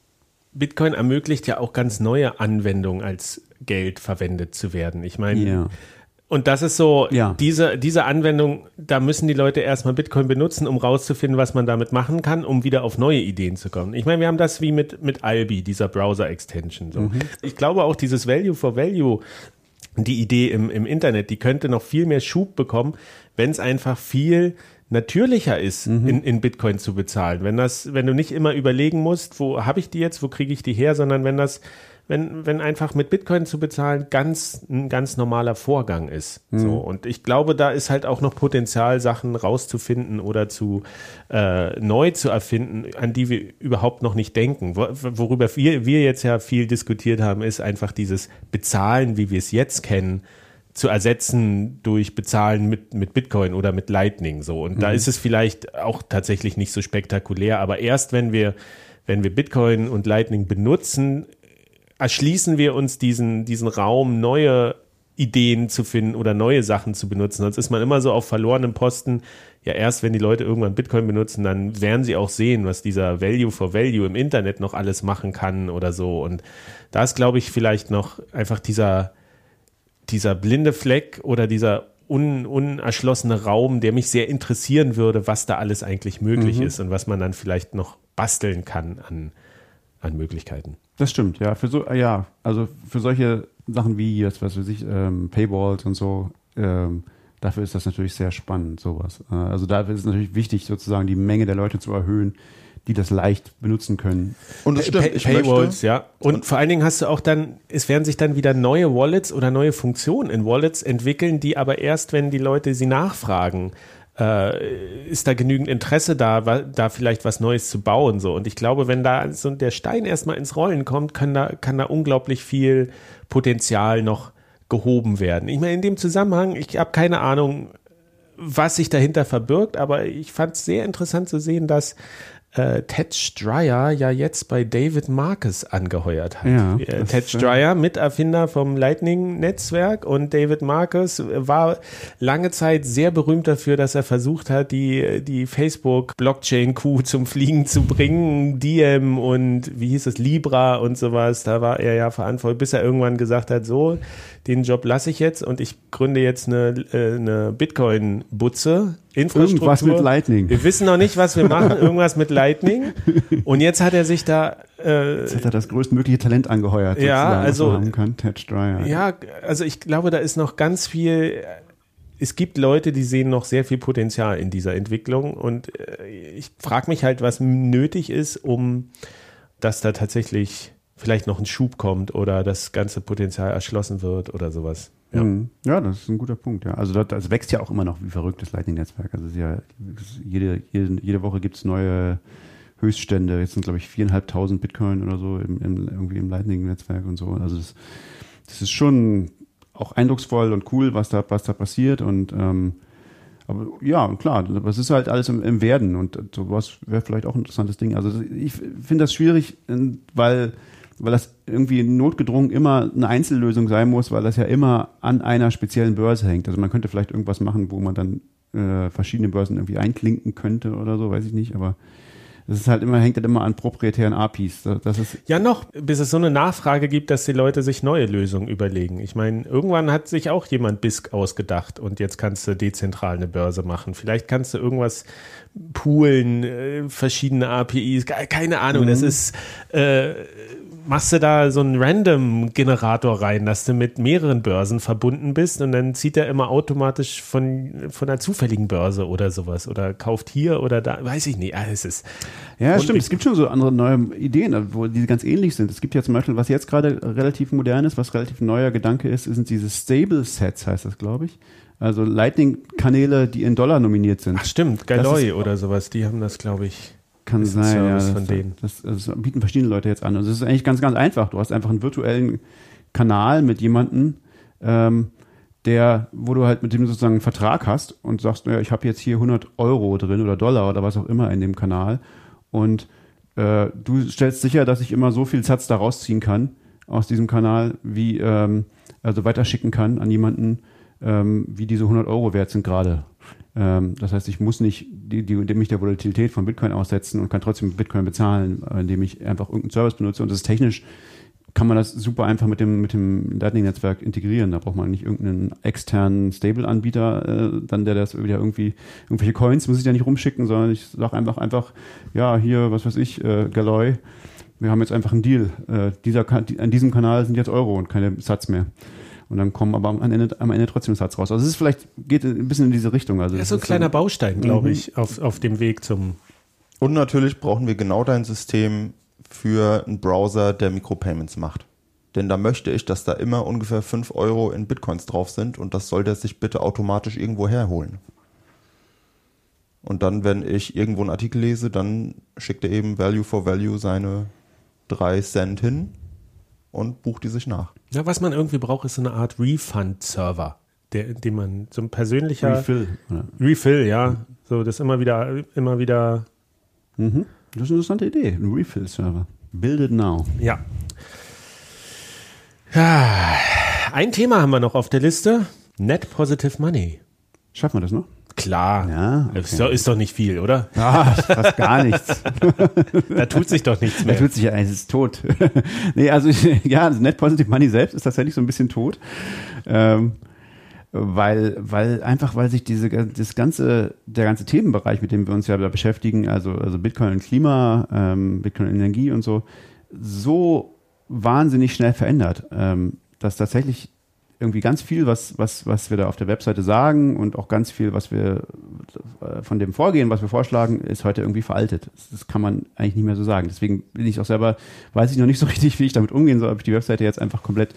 Bitcoin ermöglicht ja auch ganz neue Anwendungen als Geld verwendet zu werden. Ich meine, Ja. Und das ist so, Ja. diese, diese Anwendung, da müssen die Leute erstmal Bitcoin benutzen, um rauszufinden, was man damit machen kann, um wieder auf neue Ideen zu kommen. Ich meine, wir haben das wie mit, mit Albi, dieser Browser-Extension. So. Ich glaube auch, dieses Value for Value, die Idee im, im Internet, die könnte noch viel mehr Schub bekommen, wenn es einfach viel natürlicher ist, in, in Bitcoin zu bezahlen. Wenn das, wenn du nicht immer überlegen musst, wo habe ich die jetzt, wo kriege ich die her, sondern wenn das, wenn, wenn einfach mit Bitcoin zu bezahlen ganz, ein ganz normaler Vorgang ist. So. Und ich glaube, da ist halt auch noch Potenzial, Sachen rauszufinden oder zu äh, neu zu erfinden, an die wir überhaupt noch nicht denken. Wo, worüber wir, wir jetzt ja viel diskutiert haben, ist einfach dieses Bezahlen, wie wir es jetzt kennen, zu ersetzen durch Bezahlen mit, mit Bitcoin oder mit Lightning so. Und da ist es vielleicht auch tatsächlich nicht so spektakulär, aber erst wenn wir, wenn wir Bitcoin und Lightning benutzen, erschließen wir uns diesen, diesen Raum, neue Ideen zu finden oder neue Sachen zu benutzen. Sonst ist man immer so auf verlorenem Posten. Ja, erst wenn die Leute irgendwann Bitcoin benutzen, dann werden sie auch sehen, was dieser Value for Value im Internet noch alles machen kann oder so. Und da ist, glaube ich, vielleicht noch einfach dieser, dieser blinde Fleck oder dieser un, unerschlossene Raum, der mich sehr interessieren würde, was da alles eigentlich möglich Mhm. ist und was man dann vielleicht noch basteln kann an, an Möglichkeiten. Das stimmt, ja. Für so, ja, also für solche Sachen wie jetzt, was weiß ich, ähm, Paywalls und so, ähm, dafür ist das natürlich sehr spannend, sowas. Äh, also dafür ist es natürlich wichtig, sozusagen die Menge der Leute zu erhöhen, die das leicht benutzen können. Und das stimmt, Pay ich Paywalls, möchte, ja. Und vor allen Dingen hast du auch dann, es werden sich dann wieder neue Wallets oder neue Funktionen in Wallets entwickeln, die aber erst, wenn die Leute sie nachfragen, äh, ist da genügend Interesse da, da vielleicht was Neues zu bauen. So. Und ich glaube, wenn da so der Stein erstmal ins Rollen kommt, kann da, kann da unglaublich viel Potenzial noch gehoben werden. Ich meine, in dem Zusammenhang, ich habe keine Ahnung, was sich dahinter verbirgt, aber ich fand es sehr interessant zu sehen, dass äh, Ted Stryer ja jetzt bei David Marcus angeheuert hat. Ja, äh, Ted äh, Stryer, Miterfinder vom Lightning-Netzwerk und David Marcus war lange Zeit sehr berühmt dafür, dass er versucht hat, die, die Facebook-Blockchain-Kuh zum Fliegen zu bringen, Diem und wie hieß es, Libra und sowas. Da war er ja verantwortlich, bis er irgendwann gesagt hat, so, den Job lasse ich jetzt und ich gründe jetzt eine, äh, eine Bitcoin-Butze. Infrastruktur. Irgendwas mit Lightning. Wir wissen noch nicht, was wir machen. Irgendwas mit Lightning. Und jetzt hat er sich da, äh, Jetzt hat er das größtmögliche Talent angeheuert, Ja, also- haben kann, Ted ja, also ich glaube, da ist noch ganz viel. Es gibt Leute, die sehen noch sehr viel Potenzial in dieser Entwicklung. Und äh, ich frage mich halt, was nötig ist, um dass da tatsächlich vielleicht noch ein Schub kommt oder das ganze Potenzial erschlossen wird oder sowas. Ja. Mhm. Ja, das ist ein guter Punkt. Ja. Also das, wächst ja auch immer noch wie verrückt, das Lightning-Netzwerk. Also es ist ja, jede, jede, jede Woche gibt es neue Höchststände. Jetzt sind, glaube ich, viereinhalbtausend Bitcoin oder so im, im, irgendwie im Lightning-Netzwerk und so. Also das, das ist schon auch eindrucksvoll und cool, was da, was da passiert. Und ähm, aber ja, klar, aber es ist halt alles im, im Werden und sowas wäre vielleicht auch ein interessantes Ding. Also ich finde das schwierig, weil, weil das irgendwie notgedrungen immer eine Einzellösung sein muss, weil das ja immer an einer speziellen Börse hängt. Also man könnte vielleicht irgendwas machen, wo man dann äh, verschiedene Börsen irgendwie einklinken könnte oder so, weiß ich nicht, aber das ist halt immer, hängt halt immer an proprietären APIs. Das- ist Ja, noch, bis es so eine Nachfrage gibt, dass die Leute sich neue Lösungen überlegen. Ich meine, irgendwann hat sich auch jemand BISC ausgedacht und jetzt kannst du dezentral eine Börse machen. Vielleicht kannst du irgendwas poolen, äh, verschiedene APIs, ke- keine Ahnung. Das ist, äh, machst du da so einen Random-Generator rein, dass du mit mehreren Börsen verbunden bist und dann zieht er immer automatisch von, von einer zufälligen Börse oder sowas oder kauft hier oder da, weiß ich nicht. Ah, es ist, Ja, Und stimmt. Es gibt schon so andere neue Ideen, wo die ganz ähnlich sind. Es gibt ja zum Beispiel, was jetzt gerade relativ modern ist, was relativ neuer Gedanke ist, sind diese Stable Sets, heißt das, glaube ich. Also Lightning-Kanäle, die in Dollar nominiert sind. ach stimmt, ist- oder sowas, die haben das, glaube ich. Kann sein, ja. Das, von denen. Das, das, das bieten verschiedene Leute jetzt an. Und es ist eigentlich ganz, ganz einfach. Du hast einfach einen virtuellen Kanal mit jemandem, ähm, der, wo du halt mit dem sozusagen einen Vertrag hast und sagst, naja, ich habe jetzt hier 100 Euro drin oder Dollar oder was auch immer in dem Kanal und äh, du stellst sicher, dass ich immer so viel Satz da rausziehen kann aus diesem Kanal, wie ähm, also weiterschicken kann an jemanden, ähm, wie diese 100 Euro wert sind gerade. Ähm, das heißt, ich muss nicht die, die, dem mich der Volatilität von Bitcoin aussetzen und kann trotzdem mit Bitcoin bezahlen, indem ich einfach irgendeinen Service benutze. Und das ist technisch, kann man das super einfach mit dem, mit dem Lightning-Netzwerk integrieren. Da braucht man nicht irgendeinen externen Stable-Anbieter, äh, dann der das wieder irgendwie, irgendwelche Coins muss ich ja nicht rumschicken, sondern ich sage einfach, einfach, ja, hier, was weiß ich, äh, Galloy, wir haben jetzt einfach einen Deal. Äh, dieser, die, an diesem Kanal sind jetzt Euro und keine Satz mehr. Und dann kommen aber am Ende, am Ende trotzdem Satz raus. Also es ist vielleicht, geht ein bisschen in diese Richtung. Also Das ist so ein kleiner dann- Baustein, glaube Mhm. ich, auf, auf dem Weg zum. Und natürlich brauchen wir genau dein System für einen Browser, der Micropayments macht. Denn da möchte ich, dass da immer ungefähr 5 Euro in Bitcoins drauf sind und das soll der sich bitte automatisch irgendwo herholen. Und dann, wenn ich irgendwo einen Artikel lese, dann schickt er eben Value for Value seine 3 Cent hin und bucht die sich nach. Ja, was man irgendwie braucht, ist so eine Art Refund-Server, der, den man so ein persönlicher Refill. Ja. Refill, ja, so das immer wieder, immer wieder, Mhm. Das ist eine interessante Idee. Ein Refill-Server. Build it now. ja. Ja, ein Thema haben wir noch auf der Liste. Net Positive Money. Schaffen wir das noch? Klar. Ja, okay. Ist, doch, ist doch nicht viel, oder? Ah, fast gar nichts. Da tut sich doch nichts mehr. tut sich ja, es ist tot. nee, also ja, Net Positive Money selbst ist tatsächlich so ein bisschen tot. Ähm, weil, weil, einfach weil sich diese, das ganze, der ganze Themenbereich, mit dem wir uns ja da beschäftigen, also, also Bitcoin und Klima, ähm, Bitcoin und Energie und so, so wahnsinnig schnell verändert, ähm, dass tatsächlich irgendwie ganz viel, was, was, was wir da auf der Webseite sagen und auch ganz viel, was wir äh, von dem Vorgehen, was wir vorschlagen, ist heute irgendwie veraltet. Das, kann man eigentlich nicht mehr so sagen. Deswegen bin ich auch selber, weiß ich noch nicht so richtig, wie ich damit umgehen soll, ob ich die Webseite jetzt einfach komplett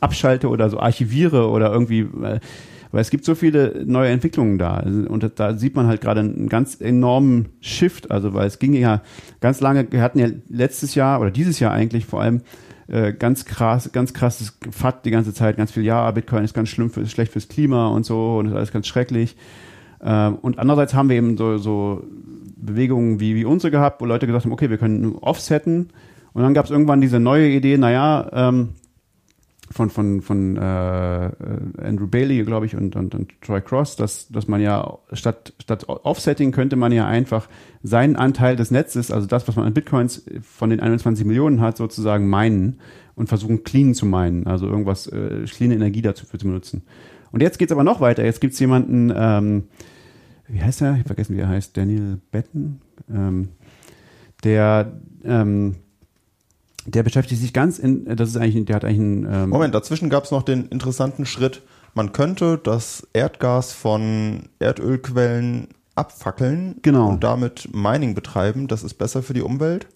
abschalte oder so archiviere oder irgendwie, äh, weil es gibt so viele neue Entwicklungen da. Und da sieht man halt gerade einen ganz enormen Shift. Also, weil es ging ja ganz lange, wir hatten ja letztes Jahr oder dieses Jahr eigentlich vor allem äh, ganz krass, ganz krasses FAT die ganze Zeit, ganz viel, ja, Bitcoin ist ganz schlimm, für, ist schlecht fürs Klima und so und ist alles ganz schrecklich. Ähm, und andererseits haben wir eben so, so Bewegungen wie, wie unsere gehabt, wo Leute gesagt haben, okay, wir können offsetten. Und dann gab es irgendwann diese neue Idee, naja, ähm, von, von, von äh, äh, Andrew Bailey, glaube ich, und, und, und Troy Cross, dass, dass man ja statt, statt Offsetting könnte man ja einfach seinen Anteil des Netzes, also das, was man an Bitcoins von den 21 Millionen hat, sozusagen meinen und versuchen, clean zu meinen, also irgendwas, äh, clean Energie dazu für zu benutzen. Und jetzt geht's aber noch weiter. Jetzt gibt's jemanden, ähm, wie heißt er? Ich hab vergessen, wie er heißt. Daniel Betten. Ähm, der, ähm, der beschäftigt sich ganz in, das ist eigentlich, der hat eigentlich einen, ähm, Moment, dazwischen gab es noch den interessanten Schritt, man könnte das Erdgas von Erdölquellen abfackeln Genau. und damit Mining betreiben. Das ist besser für die Umwelt,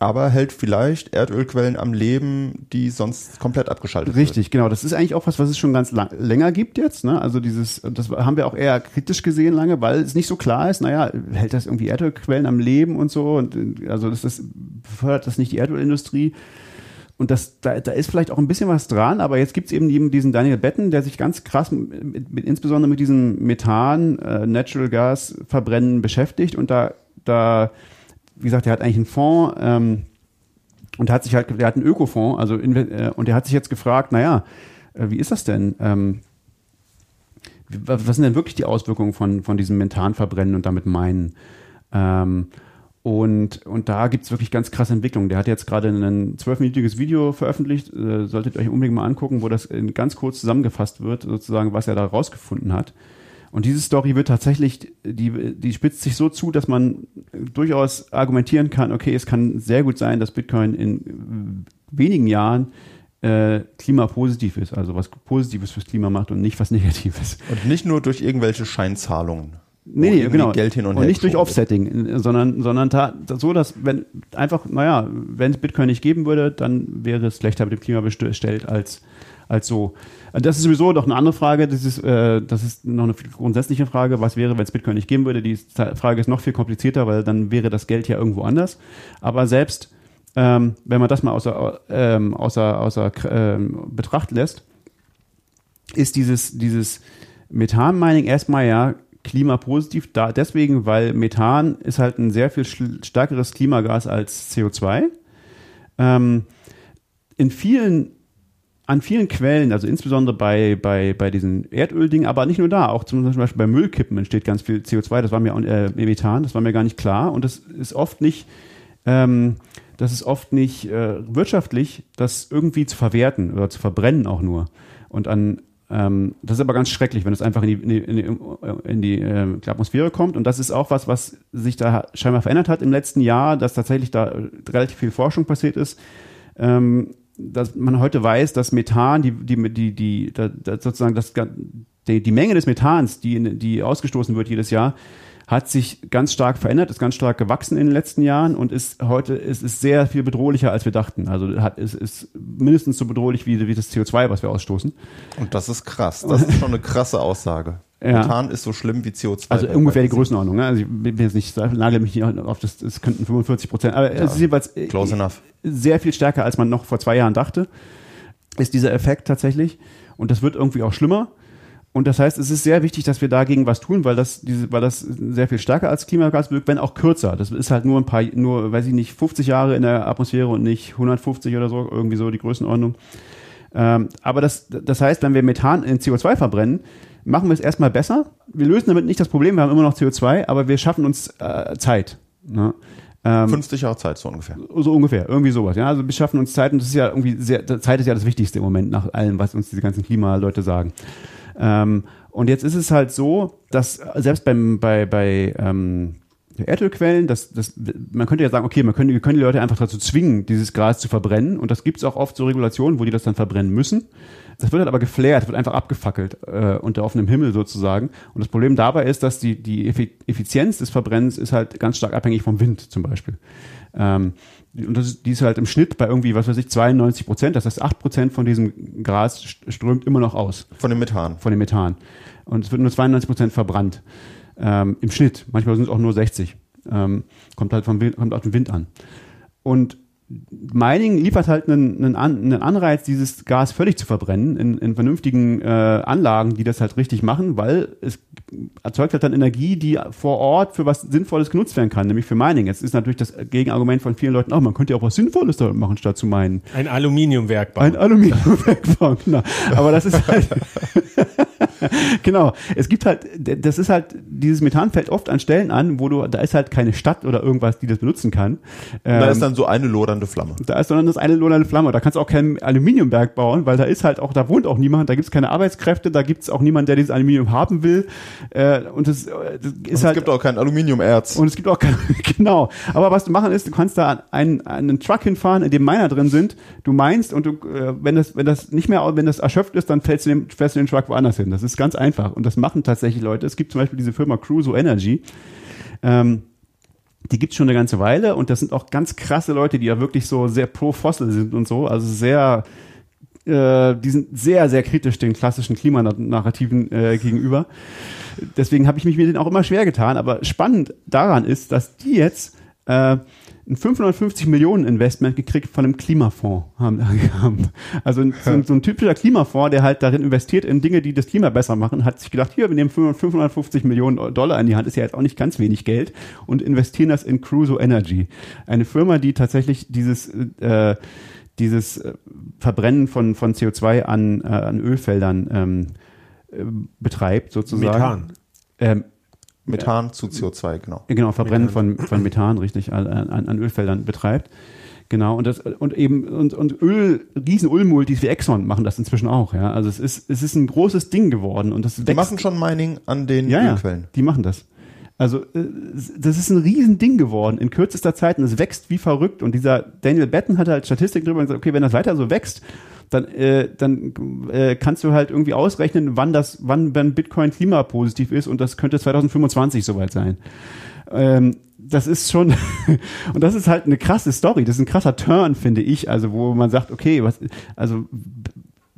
aber hält vielleicht Erdölquellen am Leben, die sonst komplett abgeschaltet Richtig, genau. Das ist eigentlich auch was, was es schon ganz lang, länger gibt jetzt. Ne? Also dieses, das haben wir auch eher kritisch gesehen lange, weil es nicht so klar ist. Naja, hält das irgendwie Erdölquellen am Leben und so? Und also das ist, befördert das nicht die Erdölindustrie? Und das, da, da ist vielleicht auch ein bisschen was dran, aber jetzt gibt's eben eben diesen Daniel Betten, der sich ganz krass mit, mit, insbesondere mit diesem Methan, äh, Natural Gas Verbrennen beschäftigt und da, da, wie gesagt, der hat eigentlich einen Fonds, ähm, und hat sich halt, der hat einen Ökofonds, also inve- äh, und der hat sich jetzt gefragt, naja, äh, wie ist das denn? Ähm, was sind denn wirklich die Auswirkungen von, von diesem Methanverbrennen und damit meinen? Ähm, und, und da gibt's wirklich ganz krasse Entwicklungen. Der hat jetzt gerade ein zwölfminütiges Video veröffentlicht, äh, solltet ihr euch unbedingt mal angucken, wo das in ganz kurz zusammengefasst wird, sozusagen, was er da rausgefunden hat. Und diese Story wird tatsächlich, die, die spitzt sich so zu, dass man durchaus argumentieren kann, okay, es kann sehr gut sein, dass Bitcoin in wenigen Jahren äh, klimapositiv ist, also was Positives fürs Klima macht und nicht was Negatives. Und nicht nur durch irgendwelche Scheinzahlungen. Nee, nee, genau. Geld hin und, und her nicht durch geschoben wird. Offsetting, sondern, sondern ta so, dass wenn einfach, naja, wenn es Bitcoin nicht geben würde, dann wäre es schlechter mit dem Klima bestellt als, als so. Das ist sowieso noch eine andere Frage. Das ist, äh, das ist noch eine grundsätzliche Frage. Was wäre, wenn es Bitcoin nicht geben würde? Die Frage ist noch viel komplizierter, weil dann wäre das Geld ja irgendwo anders. Aber selbst ähm, wenn man das mal außer, ähm, außer, außer ähm, Betracht lässt, ist dieses, dieses Methan-Mining erstmal ja klimapositiv, da deswegen, weil Methan ist halt ein sehr viel stärkeres Klimagas als CO2. Ähm, in vielen, an vielen Quellen, also insbesondere bei, bei, bei diesen Erdöldingen, aber nicht nur da, auch zum Beispiel bei Müllkippen entsteht ganz viel CO2, das war mir, äh, Methan, das war mir gar nicht klar und das ist oft nicht, ähm, das ist oft nicht äh, wirtschaftlich, das irgendwie zu verwerten oder zu verbrennen auch nur. Und an, ähm, das ist aber ganz schrecklich, wenn es einfach in die, in die, in die, in die, äh, Atmosphäre kommt. Und das ist auch was, was sich da scheinbar verändert hat im letzten Jahr, dass tatsächlich da äh, relativ viel Forschung passiert ist. Ähm, dass man heute weiß, dass Methan, die, die, die, die, da, da sozusagen das, die, die Menge des Methans, die, die ausgestoßen wird jedes Jahr, hat sich ganz stark verändert, ist ganz stark gewachsen in den letzten Jahren und ist heute ist, ist sehr viel bedrohlicher, als wir dachten. Also hat, ist, ist mindestens so bedrohlich wie, wie das CO2, was wir ausstoßen. Und das ist krass. Das ist schon eine krasse Aussage. Ja. Methan ist so schlimm wie CO2. Also ungefähr die Größenordnung. Ne? Also ich bin jetzt nicht, nagel mich nicht auf das, es könnten 45 Prozent, aber es ist jeweils äh, Close enough. sehr viel stärker, als man noch vor zwei Jahren dachte, ist dieser Effekt tatsächlich. Und das wird irgendwie auch schlimmer. Und das heißt, es ist sehr wichtig, dass wir dagegen was tun, weil das, diese, weil das sehr viel stärker als Klimagas wirkt, wenn auch kürzer. Das ist halt nur ein paar, nur, weiß ich nicht, 50 Jahre in der Atmosphäre und nicht 150 oder so, irgendwie so die Größenordnung. Ähm, aber das, das heißt, wenn wir Methan in CO2 verbrennen, machen wir es erstmal besser. Wir lösen damit nicht das Problem, wir haben immer noch CO2, aber wir schaffen uns äh, Zeit. Ne? Ähm, 50 Jahre Zeit so ungefähr. so ungefähr, irgendwie sowas. Ja, also wir schaffen uns Zeit und das ist ja irgendwie sehr, Zeit ist ja das Wichtigste im Moment nach allem, was uns diese ganzen Klimaleute sagen. Ähm, und jetzt ist es halt so, dass selbst beim, bei, bei ähm, Erdölquellen, das, das, man könnte ja sagen, okay, man könnte, wir können die Leute einfach dazu zwingen, dieses Gras zu verbrennen. Und das gibt es auch oft so Regulationen, wo die das dann verbrennen müssen. Das wird halt aber geflärt, wird einfach abgefackelt äh, unter offenem Himmel sozusagen. Und das Problem dabei ist, dass die, die Effi- Effizienz des Verbrennens ist halt ganz stark abhängig vom Wind zum Beispiel. Ähm, und das ist, die ist halt im Schnitt bei irgendwie, was weiß ich, 92 Prozent. Das heißt, 8 Prozent von diesem Gras st- strömt immer noch aus Von dem Methan. von dem Methan. Und es wird nur 92 Prozent verbrannt. Ähm, Im Schnitt. Manchmal sind es auch nur 60. Ähm, kommt halt vom Wind, kommt auf den Wind an. Und Mining liefert halt einen, einen, einen Anreiz, dieses Gas völlig zu verbrennen in, in vernünftigen äh, Anlagen, die das halt richtig machen, weil es erzeugt halt dann Energie, die vor Ort für was Sinnvolles genutzt werden kann, nämlich für Mining. Jetzt ist natürlich das Gegenargument von vielen Leuten auch, man könnte ja auch was Sinnvolles damit machen, statt zu minen. Ein Aluminiumwerk bauen. Ein Aluminiumwerk bauen, genau. Aber das ist halt, genau. Es gibt halt, das ist halt, dieses Methan fällt oft an Stellen an, wo du, da ist halt keine Stadt oder irgendwas, die das benutzen kann. Da Ähm, ist dann so eine lodernde Flamme. da ist sondern das eine lodernde Flamme. Da kannst du auch kein Aluminiumwerk bauen, weil da ist halt auch, da wohnt auch niemand, da gibt es keine Arbeitskräfte, da gibt es auch niemand, der dieses Aluminium haben will. Äh, und das, äh, das ist Es halt. gibt auch kein Aluminiumerz. und es gibt auch kein, genau. Aber was du machen ist, du kannst da einen, einen Truck hinfahren, in dem Miner drin sind. Du meinst und du, äh, wenn das, wenn das nicht mehr, wenn das erschöpft ist, dann fällst du den, fährst du den Truck woanders hin. Das ist ganz einfach. Und das machen tatsächlich Leute. Es gibt zum Beispiel diese Firma Crusoe Energy. Ähm, die gibt's schon eine ganze Weile und das sind auch ganz krasse Leute, die ja wirklich so sehr pro Fossil sind und so, also sehr, äh, die sind sehr, sehr kritisch den klassischen Klimanarrativen äh, gegenüber. Deswegen habe ich mich mit denen auch immer schwer getan, aber spannend daran ist, dass die jetzt äh, ein 550 Millionen Investment gekriegt von einem Klimafonds haben. haben. Also ein, so, ein, so ein typischer Klimafonds, der halt darin investiert in Dinge, die das Klima besser machen, hat sich gedacht, hier, wir nehmen 550 Millionen Dollar in die Hand, ist ja jetzt auch nicht ganz wenig Geld und investieren das in Crusoe Energy. Eine Firma, die tatsächlich dieses äh, dieses äh, Verbrennen von, von CO2 an, äh, an Ölfeldern ähm, äh, betreibt, sozusagen. Methan. Ähm, Methan zu CO2, genau. Genau, Verbrennen von, von Methan, richtig, an, an, Ölfeldern betreibt. Genau, und das, und eben, und, und Öl, riesen Ölmultis wie Exxon machen das inzwischen auch, ja. Also es ist, es ist ein großes Ding geworden und das Die wächst. machen schon Mining an den ja, ja, Ölquellen. die machen das. Also, äh, das ist ein riesen Ding geworden. In kürzester Zeit und es wächst wie verrückt. Und dieser Daniel Batten hatte halt Statistik drüber und gesagt, okay, wenn das weiter so wächst, dann, äh, dann äh, kannst du halt irgendwie ausrechnen, wann das, wann, wenn Bitcoin klimapositiv ist und das könnte 2025 soweit sein. Ähm, das ist schon, und das ist halt eine krasse Story, das ist ein krasser Turn, finde ich, also wo man sagt, okay, was, also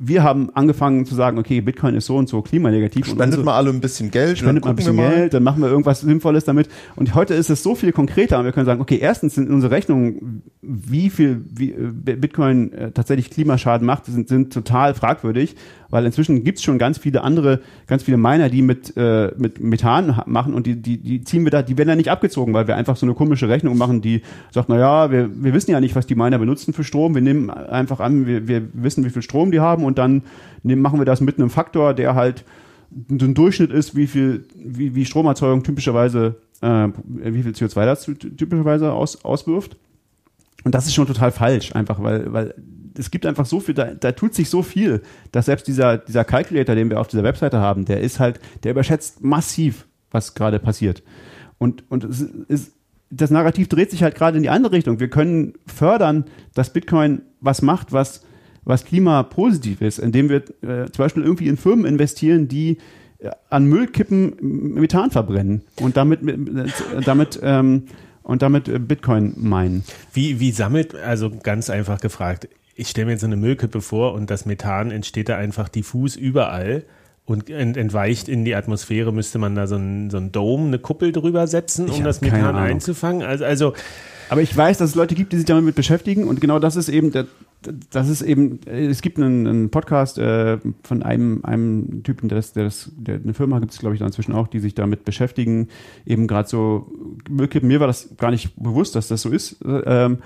wir haben angefangen zu sagen, okay, Bitcoin ist so und so klimanegativ. und Spendet unsere- mal alle ein bisschen Geld. spendet mal dann ein bisschen wir Geld, dann machen wir irgendwas Sinnvolles damit. Und heute ist es so viel konkreter und wir können sagen, okay, erstens sind unsere Rechnungen, wie viel wie, äh, Bitcoin äh, tatsächlich Klimaschaden macht, sind, sind total fragwürdig, weil inzwischen gibt's schon ganz viele andere, ganz viele Miner, die mit, äh, mit Methan ha- machen und die, die, die ziehen wir da, die werden da nicht abgezogen, weil wir einfach so eine komische Rechnung machen, die sagt, na ja, wir, wir wissen ja nicht, was die Miner benutzen für Strom, wir nehmen einfach an, wir, wir wissen, wie viel Strom die haben und dann nehmen, machen wir das mit einem Faktor, der halt ein Durchschnitt ist, wie viel, wie, wie Stromerzeugung typischerweise, äh, wie viel CO2 das ty- typischerweise aus, auswirft. Und das ist schon total falsch, einfach, weil, weil es gibt einfach so viel, da, da tut sich so viel, dass selbst dieser, dieser Calculator, den wir auf dieser Webseite haben, der ist halt, der überschätzt massiv, was gerade passiert. Und, und es ist, das Narrativ dreht sich halt gerade in die andere Richtung. Wir können fördern, dass Bitcoin was macht, was, was klimapositiv ist, indem wir äh, zum Beispiel irgendwie in Firmen investieren, die äh, an Müllkippen Methan verbrennen und damit, mit- äh, damit, ähm, und damit äh, Bitcoin meinen. Wie, wie sammelt, also ganz einfach gefragt, ich stelle mir jetzt so eine Müllkippe vor und das Methan entsteht da einfach diffus überall und ent, entweicht in die Atmosphäre. Müsste man da so ein, so ein Dome, eine Kuppel drüber setzen, um das Methan einzufangen? Also, also Aber ich weiß, dass es Leute gibt, die sich damit beschäftigen und genau das ist eben, der, das ist eben, es gibt einen, einen Podcast äh, von einem, einem Typen, der, das, der, das, der eine Firma gibt es, glaube ich, da inzwischen auch, die sich damit beschäftigen, eben gerade so Müllkippen. Mir war das gar nicht bewusst, dass das so ist. Ähm,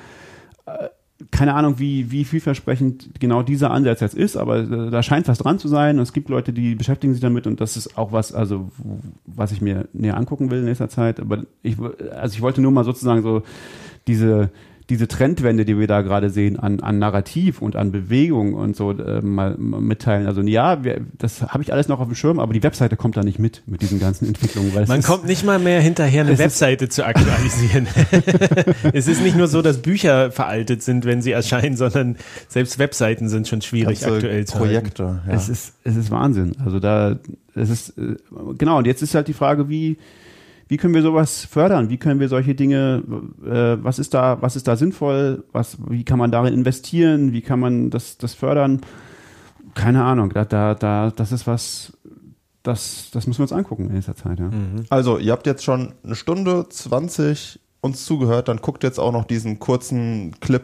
äh, keine Ahnung, wie, wie vielversprechend genau dieser Ansatz jetzt ist, aber da scheint was dran zu sein. Und es gibt Leute, die beschäftigen sich damit und das ist auch was, also was ich mir näher angucken will in nächster Zeit. Aber ich, also ich wollte nur mal sozusagen so diese diese Trendwende, die wir da gerade sehen, an, an Narrativ und an Bewegung und so äh, mal, mal mitteilen. Also ja, wir, das habe ich alles noch auf dem Schirm, aber die Webseite kommt da nicht mit mit diesen ganzen Entwicklungen. Weil Man ist, kommt nicht mal mehr hinterher, eine Webseite zu aktualisieren. es ist nicht nur so, dass Bücher veraltet sind, wenn sie erscheinen, sondern selbst Webseiten sind schon schwierig Ganze aktuell zu Projekte. Ja. Es ist es ist Wahnsinn. Also da es ist äh, genau und jetzt ist halt die Frage, wie wie können wir sowas fördern? Wie können wir solche Dinge, äh, was ist da, was ist da sinnvoll? Was, wie kann man darin investieren? Wie kann man das, das fördern? Keine Ahnung. Da, da, da, das ist was, das, das müssen wir uns angucken in dieser Zeit. Ja. Also, ihr habt jetzt schon eine Stunde 20 uns zugehört, dann guckt jetzt auch noch diesen kurzen Clip,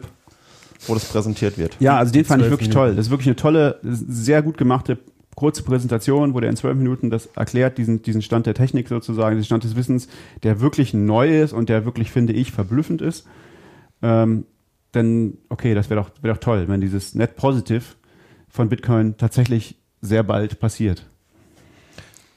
wo das präsentiert wird. Ja, also den fand ich wirklich Minuten. toll. Das ist wirklich eine tolle, sehr gut gemachte kurze Präsentation, wo der in zwölf Minuten das erklärt, diesen, diesen Stand der Technik sozusagen, diesen Stand des Wissens, der wirklich neu ist und der wirklich, finde ich, verblüffend ist. Ähm, denn, okay, das wäre doch, wäre doch toll, wenn dieses Net Positive von Bitcoin tatsächlich sehr bald passiert.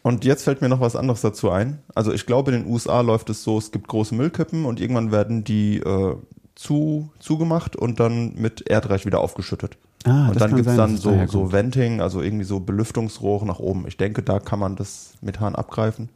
Und jetzt fällt mir noch was anderes dazu ein. Also ich glaube, in den USA läuft es so, es gibt große Müllkippen und irgendwann werden die äh, zu, zugemacht und dann mit Erdreich wieder aufgeschüttet. Ah, und das dann sein, dass dann es so, so. Venting, also irgendwie so Belüftungsrohre nach oben. Ich denke, da kann man das Methan abgreifen.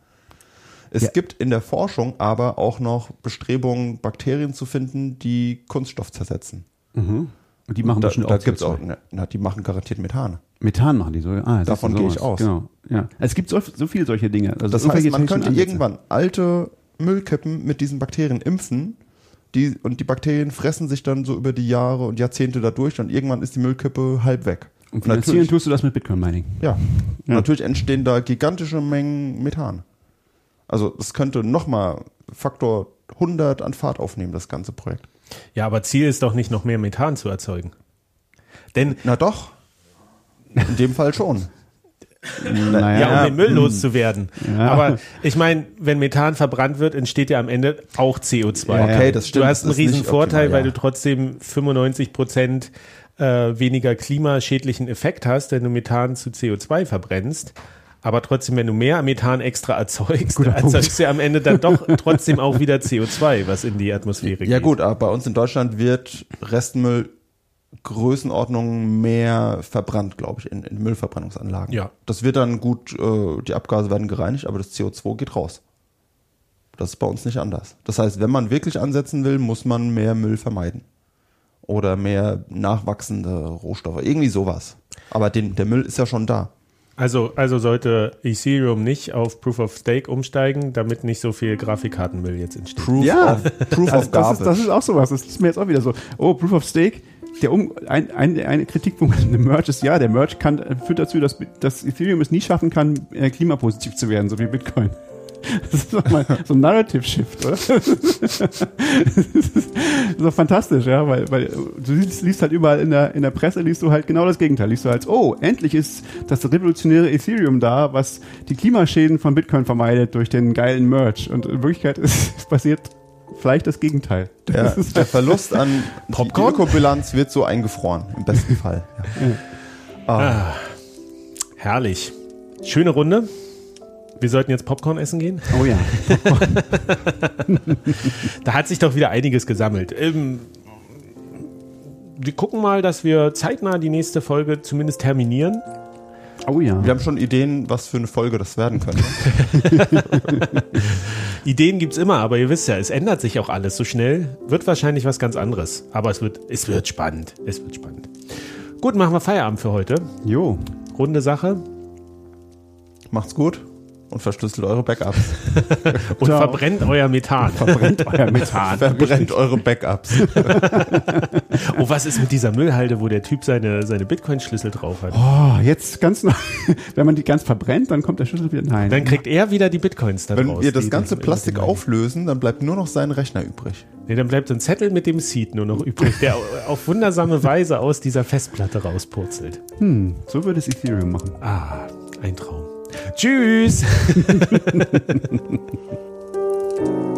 Es Ja. gibt in der Forschung aber auch noch Bestrebungen, Bakterien zu finden, die Kunststoff zersetzen. Und die machen da bestimmt da auch gibt's CO2. auch, na, na, die machen garantiert Methan. Methan machen die so. Ah, Davon gehe ich aus. Genau. Ja. Es gibt so, so viele solche Dinge. Also Das heißt, man könnte Ansätze. irgendwann alte Müllkippen mit diesen Bakterien impfen. Die, und die Bakterien fressen sich dann so über die Jahre und Jahrzehnte dadurch und irgendwann ist die Müllkippe halb weg. Und finanzieren natürlich, tust du das mit Bitcoin Mining. ja, Ja. natürlich entstehen da gigantische Mengen Methan. Also es könnte nochmal Faktor 100 an Fahrt aufnehmen, das ganze Projekt. Ja, aber Ziel ist doch nicht noch mehr Methan zu erzeugen. Denn Na doch, in dem Fall schon. Naja, ja, um den Müll loszuwerden. Ja. Aber ich meine, wenn Methan verbrannt wird, entsteht ja am Ende auch CO2. Ja, ja. Okay, das stimmt. du hast einen riesen Vorteil, optimal, weil ja. du trotzdem 95 Prozent äh, weniger klimaschädlichen Effekt hast, wenn du Methan zu CO2 verbrennst. Aber trotzdem, wenn du mehr Methan extra erzeugst, Guter Punkt. erzeugst du ja am Ende dann doch trotzdem auch wieder CO2, was in die Atmosphäre geht. Ja gut, aber bei uns in Deutschland wird Restmüll Größenordnungen mehr verbrannt, glaube ich, in, in Müllverbrennungsanlagen. Ja. Das wird dann gut, äh, die Abgase werden gereinigt, aber das CO2 geht raus. Das ist bei uns nicht anders. Das heißt, wenn man wirklich ansetzen will, muss man mehr Müll vermeiden. Oder mehr nachwachsende Rohstoffe. Irgendwie sowas. Aber den, der Müll ist ja schon da. Also, also sollte Ethereum nicht auf Proof of Stake umsteigen, damit nicht so viel Grafikkartenmüll jetzt entsteht. Proof Ja, of, Proof of das, ist, das ist auch sowas. Das ist mir jetzt auch wieder so. Oh, Proof of Stake. Der um, ein, ein, ein Kritikpunkt an dem Merge ist, ja, der Merge kann, führt dazu, dass, dass Ethereum es nie schaffen kann, äh, klimapositiv zu werden, so wie Bitcoin. Das ist doch mal so ein Narrative-Shift, oder? Das ist, doch fantastisch, ja, weil, weil du liest, liest halt überall in der, in der Presse, liest du halt genau das Gegenteil. Liest du halt, oh, endlich ist das revolutionäre Ethereum da, was die Klimaschäden von Bitcoin vermeidet durch den geilen Merge. Und in Wirklichkeit ist passiert vielleicht das Gegenteil. Der, Das der Verlust an Popcorn? die Ökobilanz wird so eingefroren, im besten Fall. Ja. Ah. Herrlich. Schöne Runde. Wir sollten jetzt Popcorn essen gehen. Oh ja. Da hat sich doch wieder einiges gesammelt. Ähm, wir gucken mal, dass wir zeitnah die nächste Folge zumindest terminieren. Oh ja. Wir haben schon Ideen, was für eine Folge das werden könnte. Ideen gibt's immer, aber ihr wisst ja, es ändert sich auch alles so schnell. Wird wahrscheinlich was ganz anderes. Aber es wird, es wird spannend. Es wird spannend. Gut, machen wir Feierabend für heute. Jo. Runde Sache. Macht's gut und verschlüsselt eure Backups. Und Ciao. verbrennt euer Methan. Verbrennt euer Methan. Verbrennt eure Backups. Oh, was ist mit dieser Müllhalde, wo der Typ seine, seine Bitcoin-Schlüssel drauf hat? Oh, jetzt ganz neu. Wenn man die ganz verbrennt, dann kommt der Schlüssel wieder. Nein. Dann kriegt er wieder die Bitcoins da Wenn draus. wir das ganze Plastik auflösen, dann bleibt nur noch sein Rechner übrig. Nee, dann bleibt ein Zettel mit dem Seed nur noch übrig, der auf wundersame Weise aus dieser Festplatte rauspurzelt. hm, so würde es Ethereum machen. Ah, ein Traum. Tschüss!